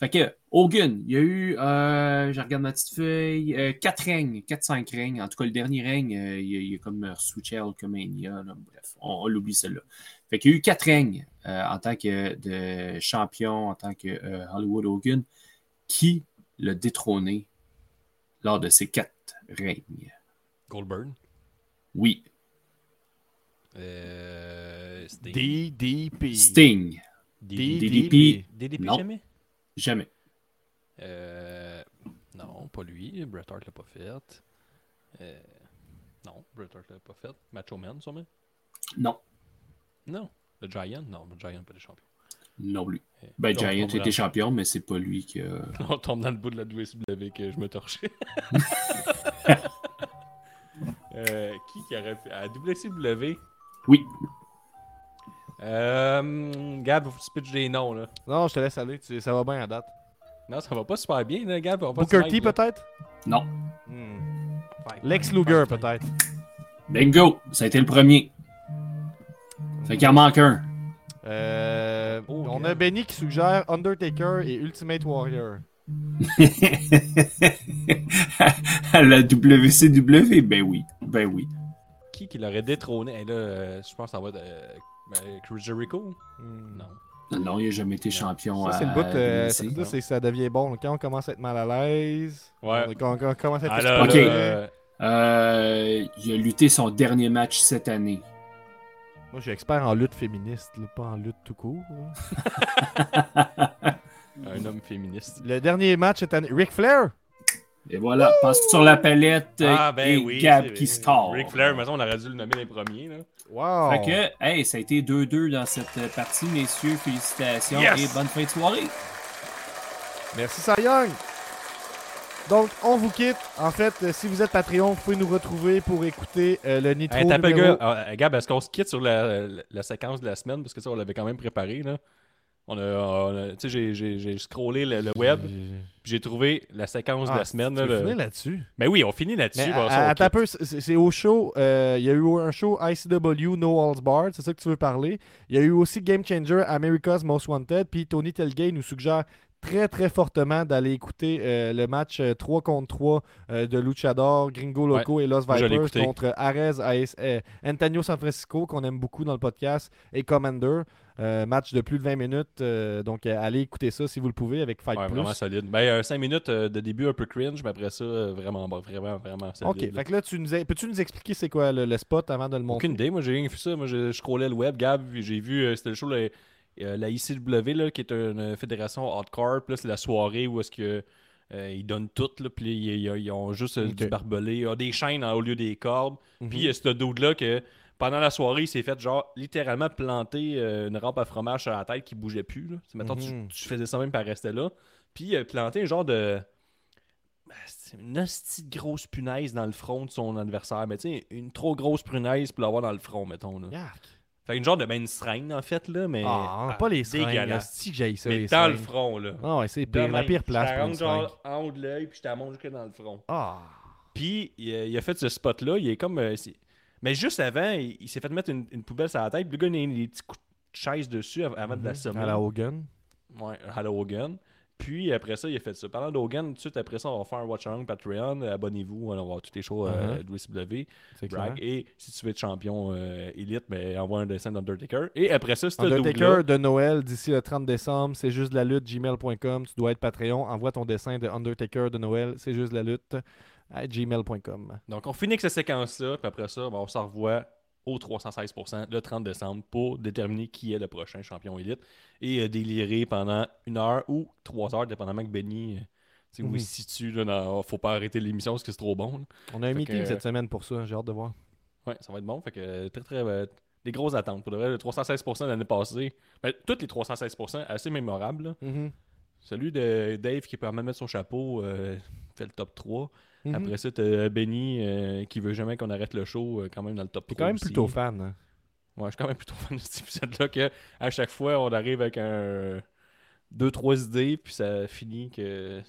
Fait que Hogan, il y a eu, euh, je regarde ma petite feuille, euh, 4 règnes, 4-5 règnes. En tout cas, le dernier règne, euh, il, il a comme Hulkamania. là. Bref, on, on l'oublie celle-là. Fait qu'il y a eu 4 règnes euh, en tant que de champion, en tant que Hollywood Hogan. Qui l'a détrôné lors de ces 4 règnes? Goldberg. Oui, Euh, Sting. DDP. Sting. DDP. DDP Non. jamais? Jamais. Euh, non, pas lui. Bret Hart l'a pas fait. Euh, non, Bret Hart l'a pas fait. Macho Man, sûrement? Non, Non. Le Giant? Non, le Giant, pas le champion. non plus. Ben, Non, Giant était champion, mais c'est pas lui qui a. On tombe dans le bout de la WCW que je me torchais. euh, qui qui aurait fait. À WCW? Oui. Euh, Gab, faut que tu pitches des noms, là. Non, je te laisse aller, tu- ça va bien à date. Non, ça va pas super bien, là, Gab. on va pas Booker T, mettre, là. peut-être? Non. Hmm. Lex Luger, peut-être. Bingo! Ça a été le premier. Fait qu'il en manque un. Euh, Oh, on yeah. a Benny qui suggère Undertaker et Ultimate Warrior. à la WCW, ben oui. Ben oui. Qui qui l'aurait détrôné? Et là, euh, je pense que ça va être euh, ben, Chris Jericho? Hmm. Non. Non, il n'a jamais été champion Ça, c'est le bout. euh, ça, devient bon. Quand on commence à être mal à l'aise, Ouais. quand on commence à être là, Ok. euh, Euh, il a lutté son dernier match cette année. Moi, je suis expert en lutte féministe, là, pas en lutte tout court. un homme féministe. Le dernier match cette année. Ric Flair? Et voilà, passe sur la palette euh, Ah, ben et oui. Gab qui score. Ric Flair, mais ça, on aurait dû le nommer les premiers, là. Wow Fait que, hey, ça a été 2-2 dans cette partie, messieurs. Félicitations Yes! et bonne fin de soirée. Merci Cy Young. Donc, on vous quitte. En fait, euh, si vous êtes Patreon, vous pouvez nous retrouver pour écouter euh, le Nitro Hey, numéro- Gab, Ah, Gab, est-ce qu'on se quitte sur la, la- la séquence de la semaine? Parce que ça, on l'avait quand même préparé, là. On a, on j'ai- j'ai j'ai scrollé le, le web, puis j'ai trouvé la séquence Ah, de la semaine. tu Là, le- là-dessus? Mais oui, on finit là-dessus. À- peu, c'est c'est au show. euh, Il y a eu un show ICW No Halls Barred, c'est ça que tu veux parler. Il y a eu aussi Game Changer America's Most Wanted. Puis Tony Telgay nous suggère très très fortement d'aller écouter euh, le match euh, 3 contre 3 euh, de Luchador, Gringo Loco et Los Vipers contre Arez, AS, euh, Antonio San Francisco, qu'on aime beaucoup dans le podcast, et Commander. Euh, match de plus de 20 minutes. euh, donc euh, allez écouter ça si vous le pouvez avec Fight Ouais, Plus. vraiment solide. Ben, 5 minutes euh, de début un peu cringe, mais après ça, euh, vraiment vraiment, vraiment solide. Ok, fait que là, tu nous a- peux-tu nous expliquer c'est quoi le, le spot avant de le montrer? Aucune idée, moi j'ai rien vu ça. Moi je, je scrollais le web, Gab, j'ai vu, euh, c'était le show, la, euh, la ICW, là, qui est une fédération hardcore, c'est la soirée où est-ce que euh, ils donnent tout, là, puis ils, ils- ils ont juste euh, Ok. du barbelé, ah, des chaînes hein, au lieu des cordes. Mhm. Puis il y a ce dude-là que pendant la soirée, il s'est fait genre littéralement planter une rampe à fromage sur la tête qui bougeait plus. Là. Mettons, Mhm. tu, faisais ça même par rester là. Puis il a planté un genre de. c'est une hostie de grosse punaise dans le front de son adversaire. Mais tu sais, une trop grosse punaise pour l'avoir dans le front, mettons. Là. Fait une genre de main seringue, en fait, là, mais. Ah, pas les seringues. Si que j'aille ça, Mais les dans le front, là. Ah ouais, c'est pire, la même. pire place Je pour une genre en haut de l'œil, puis je te monte jusque dans le front. Ah. Puis il a, il a fait ce spot-là, il est comme. euh, mais juste avant, il, il s'est fait mettre une, une poubelle sur la tête, puis le gars, il a des petits coups de chaise dessus av- avant de l'assommer. Mhm. À la Hogan. Ouais, à la Hogan. Puis après ça, il a fait ça. Parlant d'Hogan, tout de suite après ça, on va faire un watch along Patreon. Abonnez-vous, on va voir tous les shows euh, Uh-huh. WCW. Brag. Et si tu veux être champion euh, élite, ben, envoie un dessin d'Undertaker. Et après ça, c'est Undertaker de Noël d'ici le 30 décembre, c'est juste de la lutte, gmail.com. Tu dois être Patreon. Envoie ton dessin de Undertaker de Noël, c'est juste de la lutte, à gmail.com. Donc, on finit avec cette séquence-là, puis après ça, ben, on se revoit au 316% le 30 décembre pour déterminer qui est le prochain champion élite et euh, délirer pendant une heure ou trois heures, dépendamment que Benny euh, où Mhm. il se situe. Là, dans- faut pas arrêter l'émission parce que c'est trop bon. là. On a un Fait meeting que- cette semaine pour ça, j'ai hâte de voir. Ouais, ça va être bon. Fait que euh, très, très. euh, des grosses attentes. Pour de vrai, le 316% de l'année passée, ben, toutes les 316% assez mémorables. là. Mhm. Celui de Dave qui peut même mettre son chapeau euh, fait le top 3. Mhm. Après ça, t'as Benny euh, qui veut jamais qu'on arrête le show, euh, quand même dans le top 3. T'es quand même aussi. plutôt fan. hein. Ouais, je suis quand même plutôt fan de cet épisode-là que à chaque fois, on arrive avec un deux, trois idées, puis ça finit que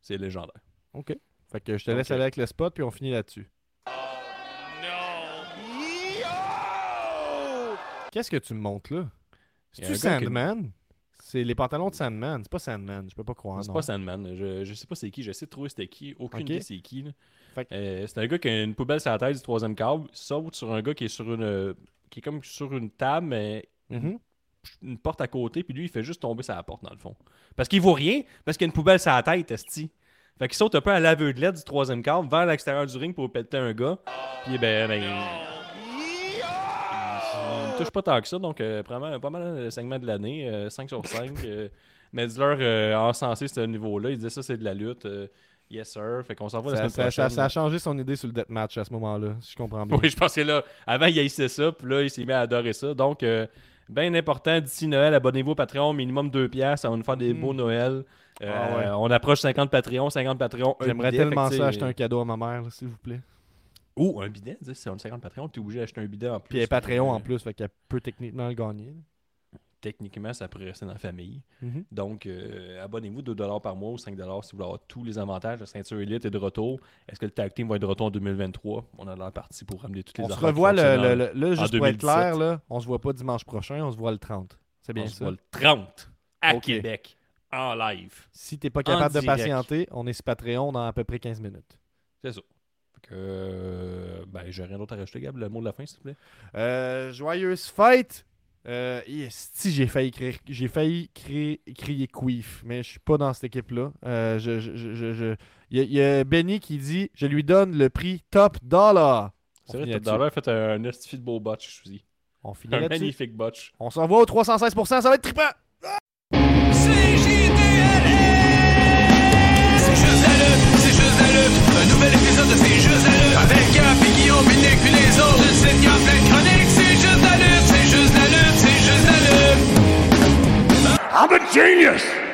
c'est légendaire. OK. Fait que je te laisse aller avec le spot, puis on finit là-dessus. Qu'est-ce que tu me montres là? C'est-tu qui- Sandman? C'est les pantalons de Sandman. C'est pas Sandman, je peux pas croire. c'est pas Sandman. Je, je sais pas c'est qui. J'essaie de trouver c'était qui. Aucune idée c'est qui. que- Euh, c'est un gars qui a une poubelle sur la tête du troisième câble, saute sur un gars qui est sur une. euh, qui est comme sur une table, mais Mhm. une porte à côté, puis lui, il fait juste tomber la porte, dans le fond. Parce qu'il voit rien, parce qu'il y a une poubelle sur la tête, esti. Fait qu'il saute un peu à l'aveuglette du troisième câble vers l'extérieur du ring pour péter un gars. Puis, ben, ben. Il, il touche pas tant que ça, donc euh, vraiment pas mal le segment de l'année, euh, 5 sur 5. euh, euh, a encensé ce niveau-là. Il disait ça, c'est de la lutte. euh, yes, sir. Fait qu'on s'en va la Ça, semaine ça- prochaine. ça- ça a changé son idée sur le deathmatch à ce moment-là, si je comprends bien. Oui, je pense que là, avant, il haïssait ça, puis là, il s'est mis à adorer ça. Donc, euh, bien important, d'ici Noël, abonnez-vous au Patreon, minimum 2 piastres, ça va nous faire des Mm. beaux Noëls. Euh, Ah ouais. On approche 50 Patreon, 50 Patreon. J'aimerais tellement ça acheter un cadeau à ma mère, s'il vous plaît. Ou un bidet, c'est un 50 Patreon, tu es obligé d'acheter un bidet en plus. Puis est Patreon en plus, fait qu'elle peut techniquement le gagner. Techniquement, ça pourrait rester dans la famille. Mhm. Donc, euh, abonnez-vous 2$ par mois ou 5$ si vous voulez avoir tous les avantages. La ceinture élite est de retour. Est-ce que le tag team va être de retour en 2023 On a l'air parti pour ramener toutes les On se revoit le, le- juste pour être 2017. clair, là, on se voit pas dimanche prochain, on se voit le 30. C'est bien on se ça? voit le 30 à. Québec, en live. Si t'es pas capable de direct. patienter, on est sur Patreon dans à peu près 15 minutes. C'est ça que euh, ben, j'ai rien d'autre à rajouter, Gab, le mot de la fin, s'il te plaît. Euh, joyeuse fête! Euh, si j'ai failli créer, j'ai failli créer, crier queef, mais je suis pas dans cette équipe-là. Euh, je, je, je. Il, y a, Benny qui dit Je lui donne le prix Top Dollar. C'est vrai, Top Dollar fait un estifi de beau botch, je vous dis. On finit Un magnifique botch. On s'envoie au 316%, ça va être trippant! C'est juste la lutte, c'est juste la lutte, un nouvel de ces juste la lutte. Avec un et Guillaume, les autres, le chronique, c'est juste la lutte, c'est juste la lutte, c'est juste la lutte. I'm a genius!